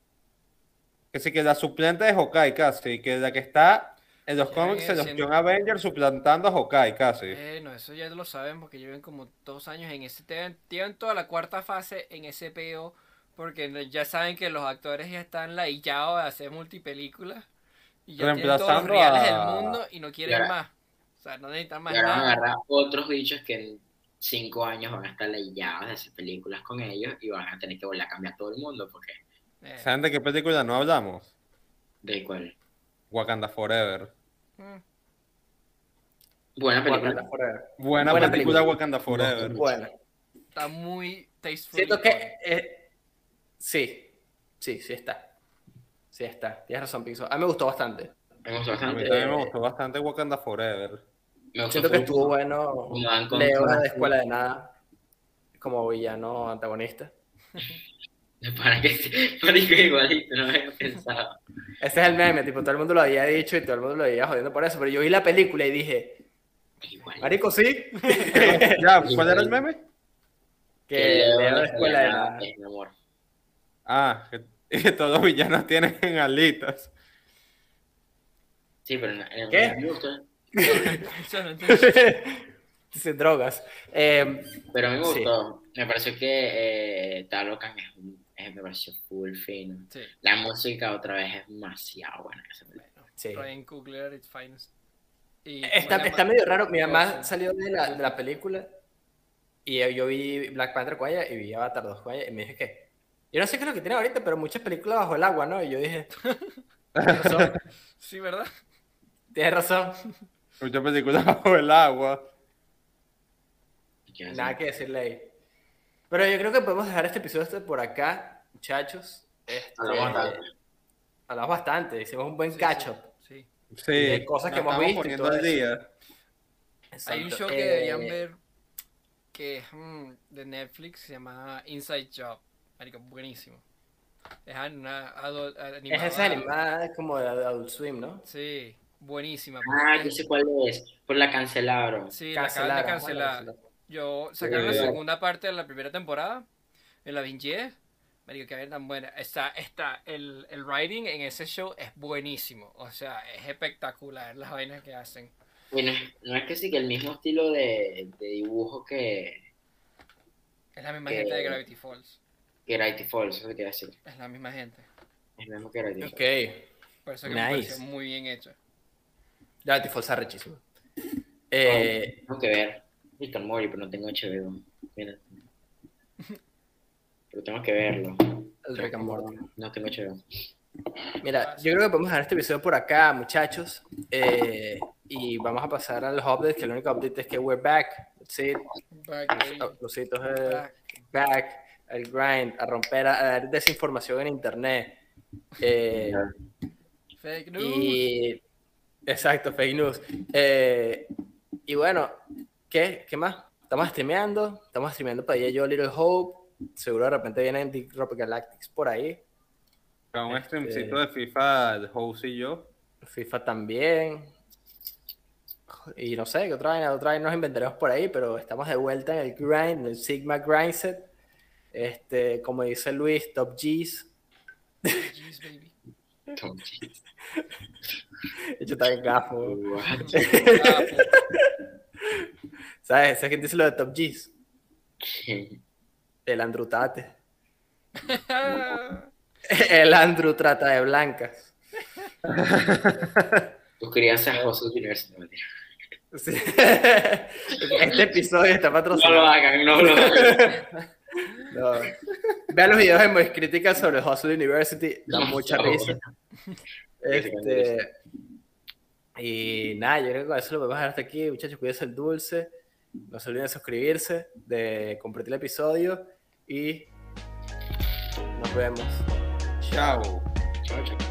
Que sí que la suplente de Hawkeye casi, que la que está en los cómics de los John Avengers suplantando a Hawkeye casi. Bueno, eso ya lo saben porque llevan como dos años en ese, tienen toda la cuarta fase en ese PO, porque ya saben que los actores ya están laillados de hacer multipelículas. Y ya tienen todos los reales del mundo y no quieren más. O sea, no necesitan más y ahora nada. agarrar otros bichos que cinco años van a estar leyados de hacer películas con ellos y van a tener que volver a cambiar todo el mundo porque Eh, ¿Saben de qué película no hablamos? de cuál. Wakanda Forever. mm, Buena película. Wakanda Forever. Buena, Buena película, película. Wakanda Forever. Bueno, está muy tasteful. siento que eh, sí, sí, sí está. Sí está. Tienes razón, Pixo. A mí me gustó bastante. Me gustó A mí bastante. también me gustó bastante Wakanda Forever. Me gustó Siento que estuvo bueno. Leo de escuela de nada como villano antagonista. <laughs> Para que para que igualito, no había pensado. Ese es el meme, tipo, todo el mundo lo había dicho y todo el mundo lo había jodiendo por eso, pero yo vi la película y dije, Igual. marico, sí, <laughs> Ya, ¿cuál era el meme? que Leo Leo de de escuela de nada. es mi amor. Ah, que, que <laughs> todos los villanos tienen alitas. Sí, pero en, en ¿Qué? <laughs> entendí. Sin <laughs> drogas. Eh, Pero a mí me Sí. gustó. Me pareció que eh, Talocan es, un- es- me pareció full fino. Sí, La música otra vez es demasiado buena. sí. Ryan Coogler, it's finest. Y Está, ¿cómo se está llama? medio raro, mi mamá Sí. salió de la, de la película y yo vi Black Panther con ella y vi Avatar 2 con ella y me dije que, yo no sé qué es lo que tiene ahorita, pero muchas películas bajo el agua, ¿no? Y yo dije, <laughs> tienes razón, Sí, ¿verdad? tienes razón, Muchas películas bajo el agua. ¿Qué vas a nada que decirle ahí. Pero yo creo que podemos dejar este episodio este por acá, muchachos. Este, Hablamos bastante. hablamos bastante, hicimos un buen Sí, catch sí, up. Sí. Sí, De cosas que hemos visto y poniendo todo al día. Hay un show que Eh, deberían ver que es mm, de Netflix, se llama Inside Job. Marico, buenísimo. Es una adult, Es animada. esa animada como de Adult Swim, ¿no? Sí, buenísima. Ah, yo sé cuál es. Por la cancelaron. Sí, la acaban de cancelar. cancelaron. Yo sacaron la segunda parte de la primera temporada. En la vinché. Marico, que tan buena. Está, está, el, el writing en ese show es buenísimo. O sea, es espectacular las vainas que hacen. Bueno, no es que sí que el mismo estilo de, de dibujo que, Es la misma gente de Gravity Falls. Que Gravity Falls, eso te quería decir. Es la misma gente. Es lo mismo que Gravity Falls. Ok. Por eso que Nice. me pareció muy bien hecho. Gravity Falls es rechísimo. Eh, Tengo que ver Rick and Morty, pero no tengo HBO. Mira. <laughs> Pero tengo que verlo. el Rick and Morty. No tengo HBO. Mira, yo creo que podemos dejar este episodio por acá, muchachos. Eh, y vamos a pasar a los updates, que el único update es que we're back. Sí, Back, baby. los hitos es Back. back, el grind, a romper, a, dar desinformación en internet. Eh, Fake news. y exacto, fake news. Eh, y bueno, ¿qué? ¿Qué más? Estamos streameando, estamos streameando para ella yo Little Hope. Seguro de repente vienen Deep Rock Galactics por ahí. Con un Este- streamcito de FIFA, el House y yo. FIFA también. Y no sé, qué otra vaina, otra vaina nos inventaremos por ahí, pero estamos de vuelta en el grind, en el Sigma Grindset. Este, como dice Luis, Top G's. Jeez, baby. <laughs> Yo también gafo. <laughs> ¿Sabes? ¿Sabes quién dice lo de Top G's? ¿Qué? El Andrew Tate. <laughs> El Andrew trata de blancas. Tú querías ser José Universo. No. Este episodio está No lo patrocinado. hagan, no lo hagan. No. Vean los videos de Mois Crítica sobre Hustle University, da mucha risa. Este, y nada, yo creo que con eso lo podemos dejar hasta aquí, muchachos. Cuídense el dulce. No se olviden de suscribirse, de compartir el episodio y nos vemos. Chao. Chao, chao.